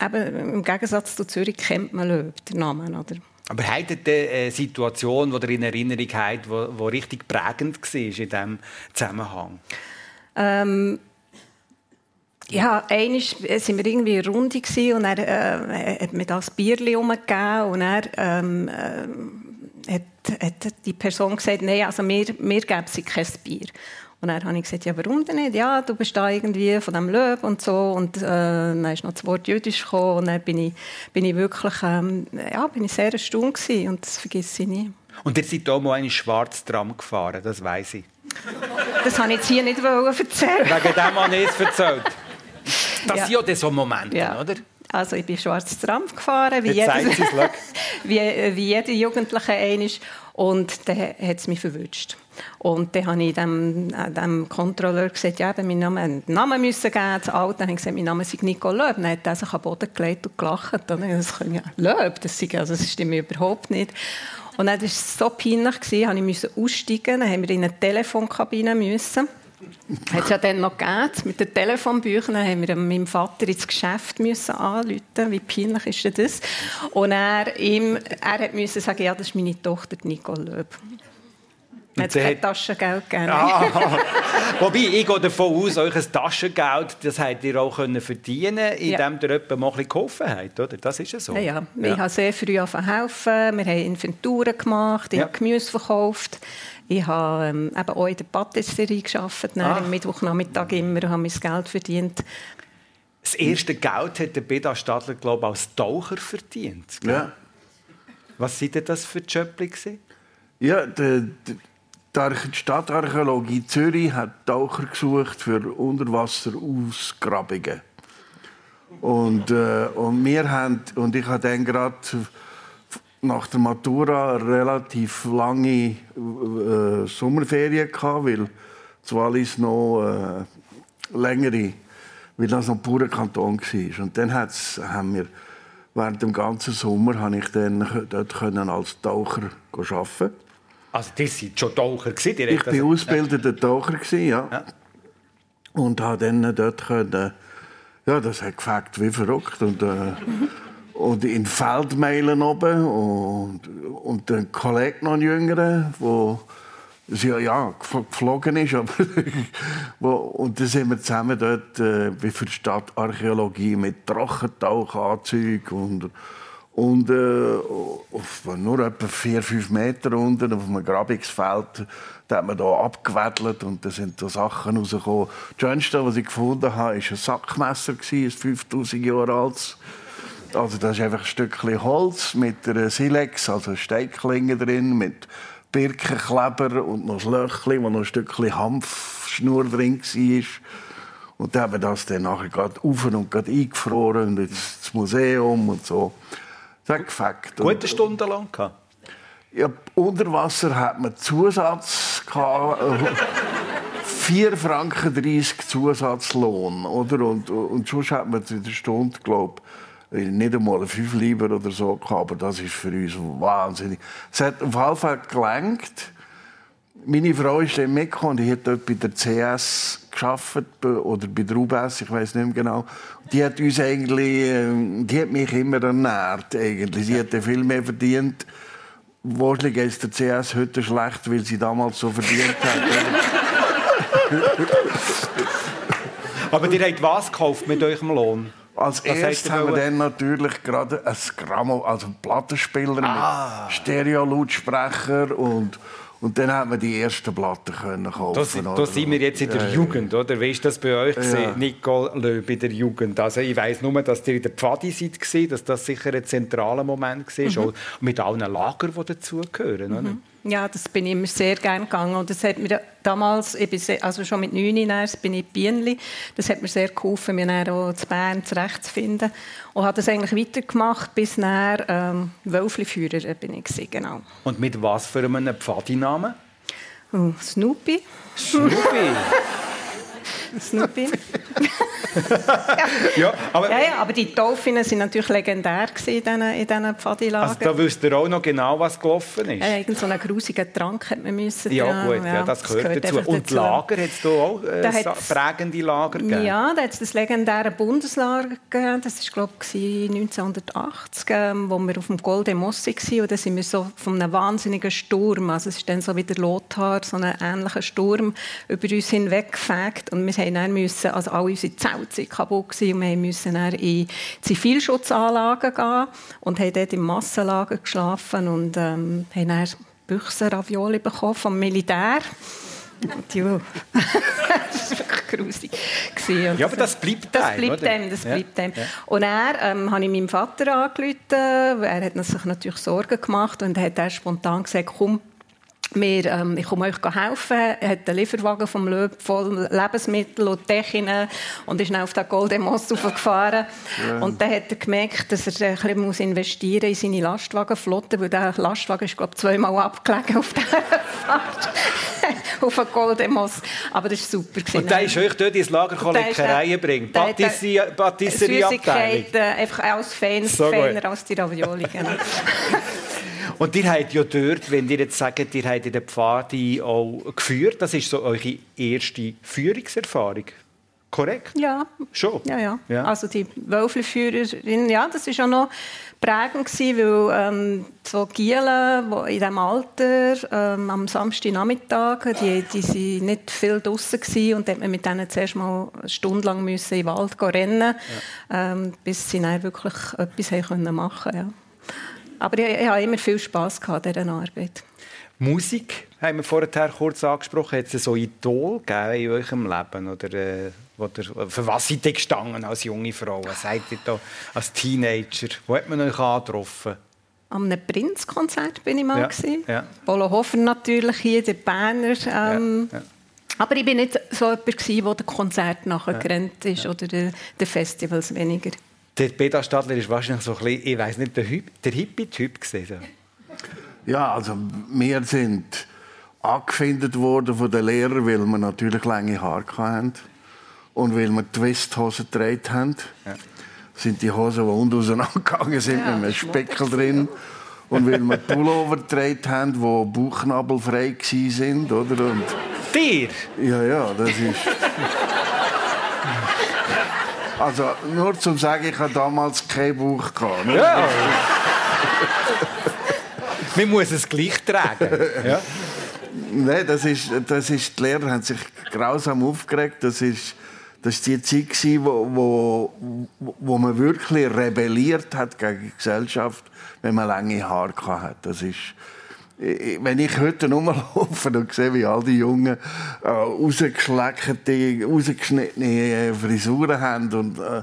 eben, im Gegensatz zu Zürich, kennt man Löb, den Namen, oder? Aber hattet ihr eine Situation, die ihr in Erinnerung habt, die, die richtig prägend war in diesem Zusammenhang? Ähm, ja, einmal waren wir irgendwie in Runde und er äh, hat mir das Bierli umgegeben und er ähm, äh, hat, hat die Person gesagt, nein, also mir, mir gäbe sie kein Bier. Und dann habe ich gesagt, ja, warum denn nicht? Ja, du bist da irgendwie von dem Löb und so. Und äh, dann ist noch das Wort Jüdisch gekommen. Und dann bin ich, bin ich wirklich ähm, ja, bin ich sehr erstaunt gewesen. Und das vergesse ich nie. Und ihr seid hier mal einen schwarzen Tram gefahren, das weiß ich. Das habe ich jetzt hier nicht erzählen Wegen dem habe ich es erzählt. Das ja. sind ja so Momente, ja. oder? Also ich bin schwarz Tram gefahren, wie jeder, wie, wie jeder Jugendliche einmal. Und dann hat es mich verwünscht. Und dann habe ich dem, dem Kontrolleur gesagt, ja, mein Name, einen Namen müssen geben. Das Alter habe ich gesagt, mein Name ist Nico Löb. Dann hat er sich am Boden gelegt und gelacht. Und dann das ja, Löb, das, sei, also das stimmt überhaupt nicht. Und dann war es so peinlich, gewesen, ich musste aussteigen. Dann haben wir in eine Telefonkabine müssen. Hat ja dann noch gegeben, mit den Telefonbüchern haben wir meinem Vater ins Geschäft müssen anrufen. Wie peinlich ist denn das? Und er, ihm, er hat müssen sagen, ja, das ist meine Tochter Nicole Löb. Er hat kein Taschengeld gegeben. Ah. Wobei, ich gehe davon aus, euch ein Taschengeld, das habt ihr auch verdienen indem ja. ihr jemandem mal ein geholfen habt, oder? Das ist ja so. Ja, ja. Ich ja. habe sehr früh helfen. Wir haben Inventuren gemacht, ich ja. habe Gemüse verkauft. Ich habe ähm, eben auch in der Patisserie gearbeitet, ah. am Mittwochnachmittag immer, und habe mein Geld verdient. Das erste Geld hat der Beda Stadler, glaube ich, als Taucher verdient. Ja. Was waren das für Jobs? Ja, die, die Stadtarchäologie Zürich hat Taucher gesucht für Unterwasserausgrabungen. Und, äh, und wir haben, und ich hatte dann gerade nach der Matura relativ lange äh, Sommerferien gehabt, weil das Wallis noch äh, längere, weil das noch purer Kanton war. Und dann haben wir während dem ganzen Sommer habe ich dann dort können als Taucher arbeiten. Also das sind schon Taucher gewesen, Ich war ausgebildeter Taucher ja. ja. Und habe dann dort können, ja, das hat gefällt wie verrückt und äh, und in Feldmeilen oben und, und ein Kollege noch ein jüngerer, der ja, ja, geflogen ist. Aber und dann sind wir zusammen dort äh, wie für die Stadtarchäologie mit Drachentauchanzügen und, und äh, auf nur etwa vier, fünf Meter unten auf einem Grabungsfeld da hat man da abgewedelt und da sind da Sachen rausgekommen. Das Schönste, was ich gefunden habe, war ein Sackmesser, ein 5000 Jahre altes also das ist einfach ein Stückchen Holz mit einer Silex, also Steinklinge drin, mit Birkenkleber und noch ein Löchchen, wo noch ein Stückchen Hanfschnur drin war. Und dann haben wir das dann nachher gerade auf und gerade eingefroren und ins Museum und so. Das hat gefällt. Gute Stunden lang gehabt? Ja, unter Wasser hat man Zusatz gehabt. 4 Franken 30 Zusatzlohn, oder? Und, und sonst hat man in der Stunde, glaube nicht einmal fünf Lieber oder so gehabt, aber das ist für uns wahnsinnig. Es hat auf jeden Fall gelenkt. Meine Frau ist dann mitgekommen, die hat dort bei der CS geschafft oder bei der UBS, ich weiß nicht mehr genau. Die hat uns eigentlich, ähm, die hat mich immer ernährt eigentlich. Sie hat viel mehr verdient. Wahrscheinlich ist der CS heute schlecht, weil sie damals so verdient hat. Aber ihr habt was gekauft mit eurem Lohn? Als erstes haben wir dann natürlich gerade ein Grammo, also einen Plattenspieler ah. mit Stereo-Lautsprecher und und dann hat man die ersten Platten können kaufen. Da, da sind wir jetzt in der ja, Jugend, oder? Wie ist das bei euch ja. Nicole Löb in der Jugend? Also ich weiß nur, dass ihr in der Pfadi seid, dass das sicher ein zentraler Moment war, mhm. mit allen Lagern, die dazugehören. Mhm. Ja, das bin ich immer sehr gerne gegangen. Und das hat mir damals, sehr, also schon mit neun Jahren, bin ich Bienenli, das hat mir sehr geholfen, mich dann auch zu Bern zurechtzufinden. Und habe das eigentlich weitergemacht, bis dann ähm, Wölfli-Führer bin ich gewesen, genau. Und mit was für einem Pfadinamen? Oh, Snoopy. Snoopy. Snoopy. ja, aber, ja, ja, aber die Dolphinen sind natürlich legendär in diesen, in diesen Pfadilagern. Also da wüsst ihr auch noch genau, was gelaufen ist? Ja, irgend so einen grusigen Trank hat man müssen. Ja, gut, ja, das, gehört, das gehört dazu. Und dazu. Lager, hat es da auch äh, da prägende Lager gegeben? Ja, da hat es das legendäre Bundeslager gegeben. Das war, glaube ich, 1980, ähm, wo wir auf dem Golden Mosse waren. Und da sind wir so von einem wahnsinnigen Sturm, also es ist dann so wie der Lothar, so ein ähnlicher Sturm, über uns hinweggefegt. Und wir mussten dann müssen, also alle unsere Zelte waren kaputt gewesen, und wir mussten dann in Zivilschutzanlagen gehen und haben dort im Massenlager geschlafen und ähm, haben dann Büchsen-Ravioli bekommen vom Militär. Ja, das war wirklich grusig. Ja, aber das bleibt das einem, bleibt dem, das ja. bleibt dem. Und er ähm, habe ich meinem Vater angerufen. Er hat sich natürlich Sorgen gemacht und hat er spontan gesagt, komm, wir, ähm, ich komme euch helfen. Er hat einen Lieferwagen vom Löb voll Lebensmittel und Techien und ist dann auf den Golden Moss gefahren. Ja. Und dann hat er gemerkt, dass er ein bisschen muss investieren in seine Lastwagenflotte, weil der Lastwagen ist, glaube ich, zweimal abgelegen auf dieser Fahrt. auf den Golden Moss. Aber das war super. Und der ist euch dort ins Lager Leckereien bringen? Patisserie-Abteilung? Einfach als Fans, so feiner als die Ravioli. Und ihr habt ja dort, wenn ihr jetzt sagt, ihr habt in der Pfade auch geführt, das ist so eure erste Führungserfahrung. Korrekt? Ja. Schon? Ja, ja. ja. Also die Wölfli-Führerin, ja, das war auch noch prägend gewesen, weil ähm, so Gielen, die in diesem Alter ähm, am Samstagnachmittag, die, die sind nicht viel draußen gewesen und dann man mit denen zuerst mal eine Stunde lang müssen in den Wald rennen, ja. ähm, bis sie dann wirklich etwas haben machen konnten. Ja. Aber ich, ich habe immer viel Spass an dieser Arbeit. Musik haben wir vorher kurz angesprochen. Hat es so Idol gegeben in eurem Leben? Oder, äh, oder für was seid ihr gestanden als junge Frau? Was seid ihr da als Teenager? Wo hat man euch angetroffen? Am einem Prinzkonzert bin ich mal. Ja, ja. Polo Hofer natürlich hier, der Berner. Ähm, ja, ja. Aber ich war nicht so jemand, der dem Konzert nachher ja, ist oder den Festivals weniger. Der Peter Stadler ist wahrscheinlich so ein bisschen, ich weiß nicht, der, der Hippie-Typ gewesen. Ja, also wir sind angefindet worden von den Lehrern, weil wir natürlich lange Haare hatten und weil wir Twisthosen getragen haben. Ja. sind die Hosen, die unten auseinandergegangen sind, ja, mit einem Speckel drin. Und weil wir Pullover getragen haben, die bauchnabelfrei waren. Oder? Und Dir? Ja, ja, das ist... Also nur zum sagen, ich hatte damals kein Buch. Gehabt, ne? Ja. Man muss es gleich tragen. Ja. Nein, das ist, das ist, die Lehrer haben sich grausam aufgeregt. Das ist, das war die Zeit, wo, wo, wo man wirklich rebelliert hat gegen die Gesellschaft, wenn man lange Haare hatte. Das ist, wenn ich heute rumlaufe und sehe, wie all die Jungen äh, rausgeschleckte, rausgeschnittene äh, Frisuren haben und äh,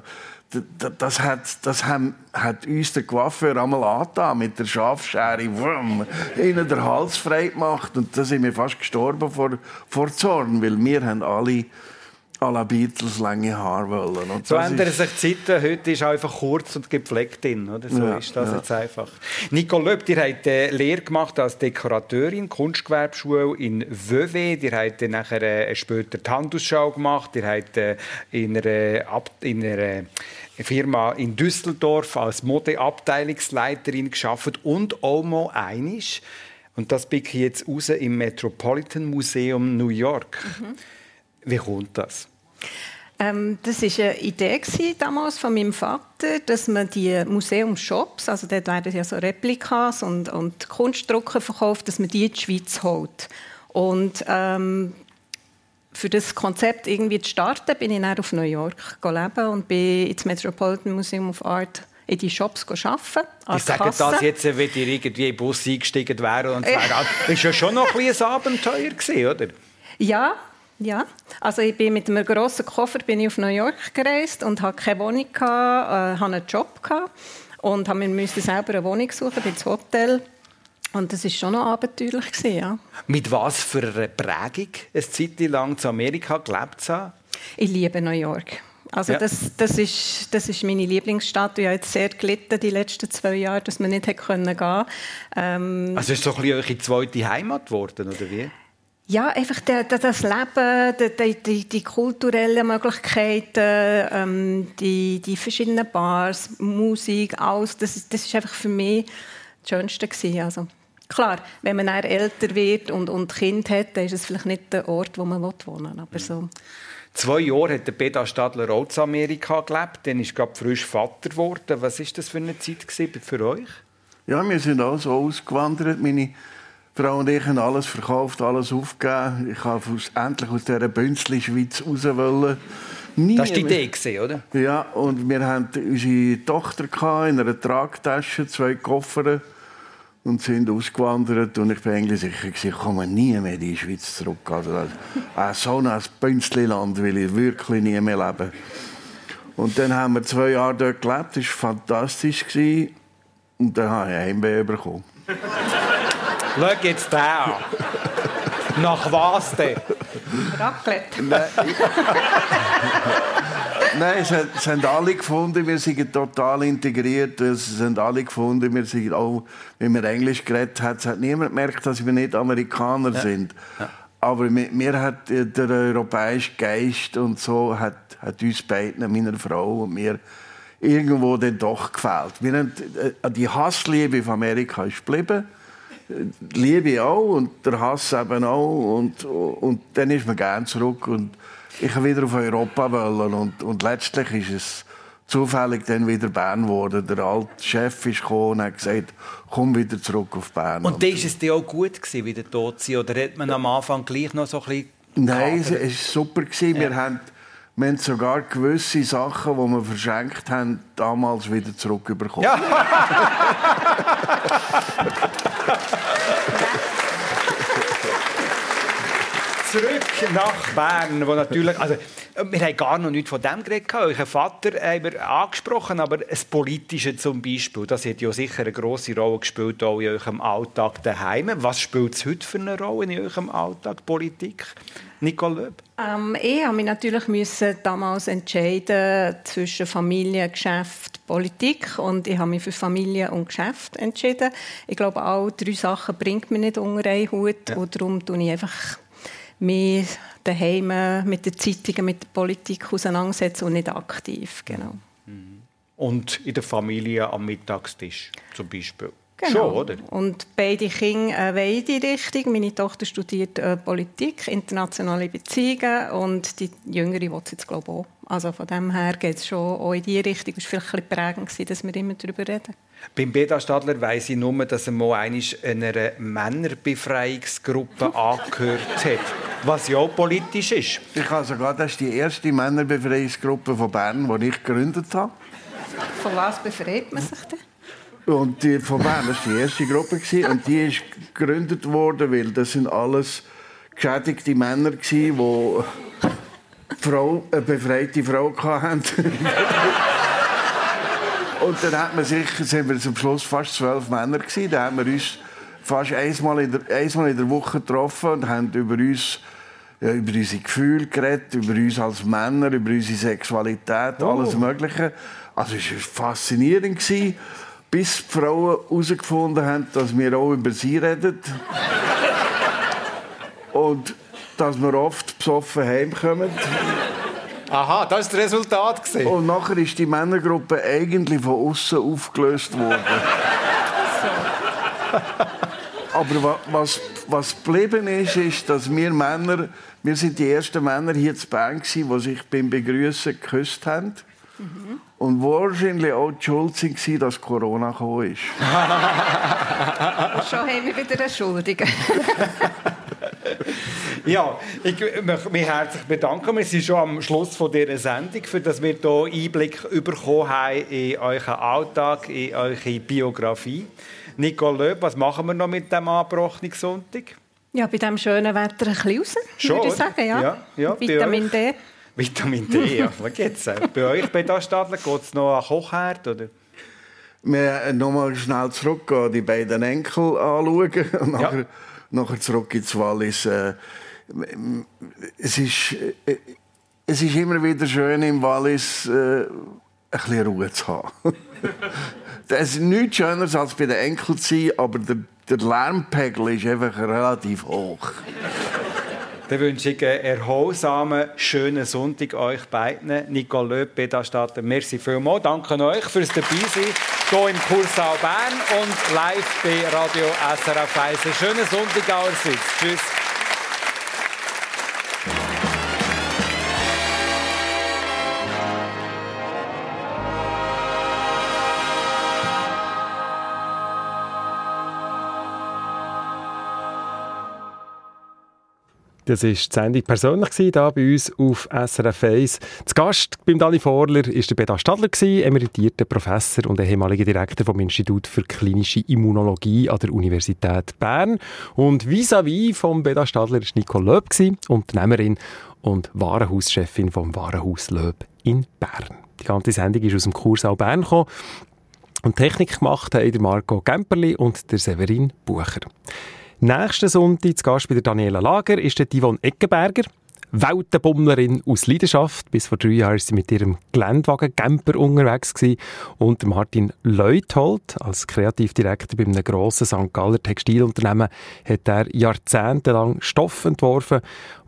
das hat, das haben, hat uns der Coiffeur einmal angetan, mit der Schafschere, wumm, ihnen den Hals frei gemacht. Und da sind wir fast gestorben vor, vor Zorn, weil wir haben alle à la Beatles lange Haare wollen. Und so ändern sich die Zeiten. Heute ist einfach kurz und gepflegt in. Oder? So ja, ist das ja. jetzt einfach. Nicole Löb, ihr habt eine Lehre gemacht als Dekorateurin, Kunstgewerbeschule in Vevey. Ihr habt nachher äh, später die Handelsschau gemacht. Ihr habt äh, in einer, in einer Firma in Düsseldorf als Modeabteilungsleiterin geschafft und auch mal einisch. Und das bin ich jetzt raus im Metropolitan Museum New York. Mhm. Wie kommt das? Ähm, das war eine Idee damals von meinem Vater, dass man die Museumsshops, also dort werden ja so Replikas und, und Kunstdrucke verkauft, dass man die in die Schweiz holt. Und ähm, für das Konzept irgendwie zu starten, bin ich dann auf New York leben und bin ins Metropolitan Museum of Art in die Shops arbeiten. Ich sage das jetzt, wenn ihr irgendwie in den Bus eingestiegen wären und sagen, das war ja schon noch ein, ein Abenteuer, gewesen, oder? Ja, ja, also ich bin mit einem grossen Koffer bin ich auf New York gereist und hatte keine Wohnung, äh, hatte einen Job gehabt und musste mir selber eine Wohnung suchen, ins Hotel Und das war schon noch abenteuerlich. Ja. Mit was für einer Prägung eine Zeit lang zu Amerika gelebt zu haben? Ich liebe New York. Also ja. das, das, ist, das ist meine Lieblingsstadt. Ich habe jetzt sehr gelitten die letzten zwei Jahre, dass man nicht gehen konnte. Ähm, also ist es so ein bisschen eure zweite Heimat geworden, oder wie? Ja, einfach das Leben, die, die, die kulturellen Möglichkeiten, ähm, die, die verschiedenen Bars, Musik, alles, das, das ist einfach für mich das Schönste gewesen. Also, klar, wenn man älter wird und, und Kind hat, dann ist es vielleicht nicht der Ort, wo man wohnen will, aber so. Zwei Jahre hat der Peter Stadler auch in Amerika gelebt, dann ist gerade frisch Vater geworden. Was war das für eine Zeit für euch? Ja, wir sind auch so ausgewandert. Meine Frau und ich haben alles verkauft, alles aufgegeben. Ich habe endlich aus dieser Bünzli-Schweiz raus wollen. Nie das war die Idee, gewesen, oder? Ja, und wir hatten unsere Tochter in einer Tragtasche, zwei Koffer und sind ausgewandert. Und ich bin eigentlich sicher, ich komme nie mehr in die Schweiz zurück. Also, äh, so ein Bünzli-Land will ich wirklich nie mehr leben. Und dann haben wir zwei Jahre dort gelebt. Das war fantastisch. Und dann habe ich ein Heimweh bekommen. Schau jetzt da Nach was denn? Raclette. Nein, es, es haben alle gefunden, wir sind total integriert. Es haben alle gefunden, wir sind auch, wenn wir Englisch geredet haben, hat niemand gemerkt, dass wir nicht Amerikaner ja. sind. Ja. Aber mir, mir, hat der europäische Geist und so hat, hat uns beiden, meiner Frau und mir, irgendwo dann doch gefällt. Wir haben, äh, die Hassliebe von Amerika ist geblieben. Liebe auch und der Hass eben auch. Und, und dann ist man gerne zurück und ich habe wieder auf Europa wollen. Und, und letztlich ist es zufällig dann wieder Bern geworden. Der alte Chef ist gekommen und hat gesagt, komm wieder zurück auf Bern. Und dann ist es dir auch gut gewesen, wieder tot zu sein? Oder hat man am Anfang gleich noch so ein bisschen... Nein, es war super. Gewesen. Ja. Wir haben wir haben sogar gewisse Sachen, die wir verschenkt haben, damals wieder zurückbekommen. Ja. Zurück nach Bern, wo natürlich, also, wir haben gar noch nichts von dem geredet. Euren Vater haben wir angesprochen, aber das Politische zum Beispiel, das hat ja sicher eine grosse Rolle gespielt auch in eurem Alltag daheim. Was spielt es heute für eine Rolle in eurem Alltag, Politik? Nicole Löb? Ähm, ich habe mich natürlich müssen damals entscheiden zwischen Familie, Geschäft, Politik und ich habe mich für Familie und Geschäft entschieden. Ich glaube, alle drei Sachen bringt mir nicht unter einen Hut ja. und darum tue ich einfach mehr daheim mit den Zeitungen, mit der Politik auseinandersetzen und nicht aktiv, genau. Mhm. Und in der Familie am Mittagstisch zum Beispiel? Genau. Schon, oder? Und beide Kinder äh, wollen in die Richtung. Meine Tochter studiert äh, Politik, internationale Beziehungen und die Jüngere will es jetzt, glaube ich, auch. Also von dem her geht es schon auch in die Richtung. Es war vielleicht ein bisschen prägend, dass wir immer darüber reden. Beim Beda Stadler weiss ich nur, dass er mal einer Männerbefreiungsgruppe angehört hat, was ja auch politisch ist. Ich habe sogar, das ist die erste Männerbefreiungsgruppe von Bern, die ich gegründet habe. Von was befreit man sich denn? Und die von Bern, war die erste Gruppe. Und die ist gegründet worden, weil das sind alles geschädigte Männer waren, die Frau, eine befreite Frau hatten. Und dann hat man sich, sind wir zum Schluss fast zwölf Männer gewesen. Da haben wir uns fast einmal in der, einmal in der Woche getroffen und haben über uns ja, über unsere Gefühle geredet, über uns als Männer, über unsere Sexualität, oh. alles Mögliche. Also es war faszinierend. Gewesen bis die Frauen herausgefunden haben, dass wir auch über sie reden. Und dass wir oft besoffen heimkommen. Aha, das ist das Resultat. Gewesen. Und nachher ist die Männergruppe eigentlich von außen aufgelöst worden. Aber was, was geblieben ist, ist, dass wir Männer, wir sind die ersten Männer hier zu Bern, die sich beim Begrüßen geküsst haben. Mhm. Und wahrscheinlich auch die Schuld war, dass Corona gekommen ist. Schon haben wir wieder eine Schuldige. ja, ich möchte mich herzlich bedanken. Wir sind schon am Schluss von dieser Sendung, für dass wir hier Einblick bekommen haben in euren Alltag, in eure Biografie. Nicole Löb, was machen wir noch mit dem angebrochenen Sonntag? Ja, bei diesem schönen Wetter ein bisschen raus, Schon, würde ich sagen. Ja. Ja, ja, Vitamin D. Vitamin D, ja. Was geht's? Bei euch bei das Stadler geht es noch an Kochherd, oder? wir nochmal schnell zurückgehen, die beiden Enkel anschauen und nachher, ja. nachher zurück ins Wallis. Äh, es ist, äh, es ist immer wieder schön im Wallis äh, ein bisschen Ruhe zu haben. Es ist nichts Schöneres als bei den Enkeln zu sein, aber der, der Lärmpegel ist einfach relativ hoch. Dann wünsche ich einen erholsamen, schönen Sonntag euch beiden. Nicole Löb, Beda Stadter, merci vielmals. Danke euch fürs Dabeisein hier im Kurssaal Bern und live bei Radio SRF 1. Einen schönen Sonntag allerseits. Tschüss. Das war die Sendung persönlich hier bei uns auf SRF 1. Zu Gast beim Dani Vorler war der Beda Stadler, emeritierter Professor und ehemaliger Direktor vom Institut für klinische Immunologie an der Universität Bern. Und vis-à-vis -vis vom Beda Stadler war Nicole Löb, Unternehmerin und Warenhauschefin vom Warenhaus Löb in Bern. Die ganze Sendung ist aus dem Kursaal Bern gekommen. Und Technik gemacht haben Marco Gemperli und der Severin Bucher. Nächsten Sonntag zu Gast bei der Daniela Lager ist der Yvonne Eckenberger. Weltenbummlerin aus Leidenschaft. Bis vor drei Jahren war sie mit ihrem Geländewagen Camper unterwegs gewesen. Und Martin Leuthold, als Kreativdirektor bei einem grossen St. Galler Textilunternehmen, hat er jahrzehntelang Stoff entworfen,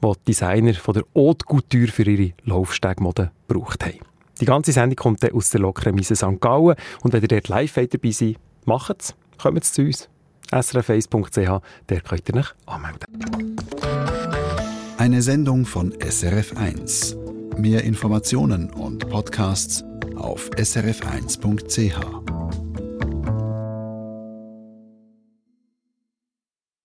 die die Designer von der Haute Couture für ihre Laufstegmode gebraucht haben. Die ganze Sendung kommt dann aus der lockeren Miese St. Gallen. Und wenn ihr dort live dabei seid, macht es. Kommt zu uns srf1.ch, der könnt ihr euch anmelden. Eine Sendung von SRF1. Mehr Informationen und Podcasts auf srf1.ch.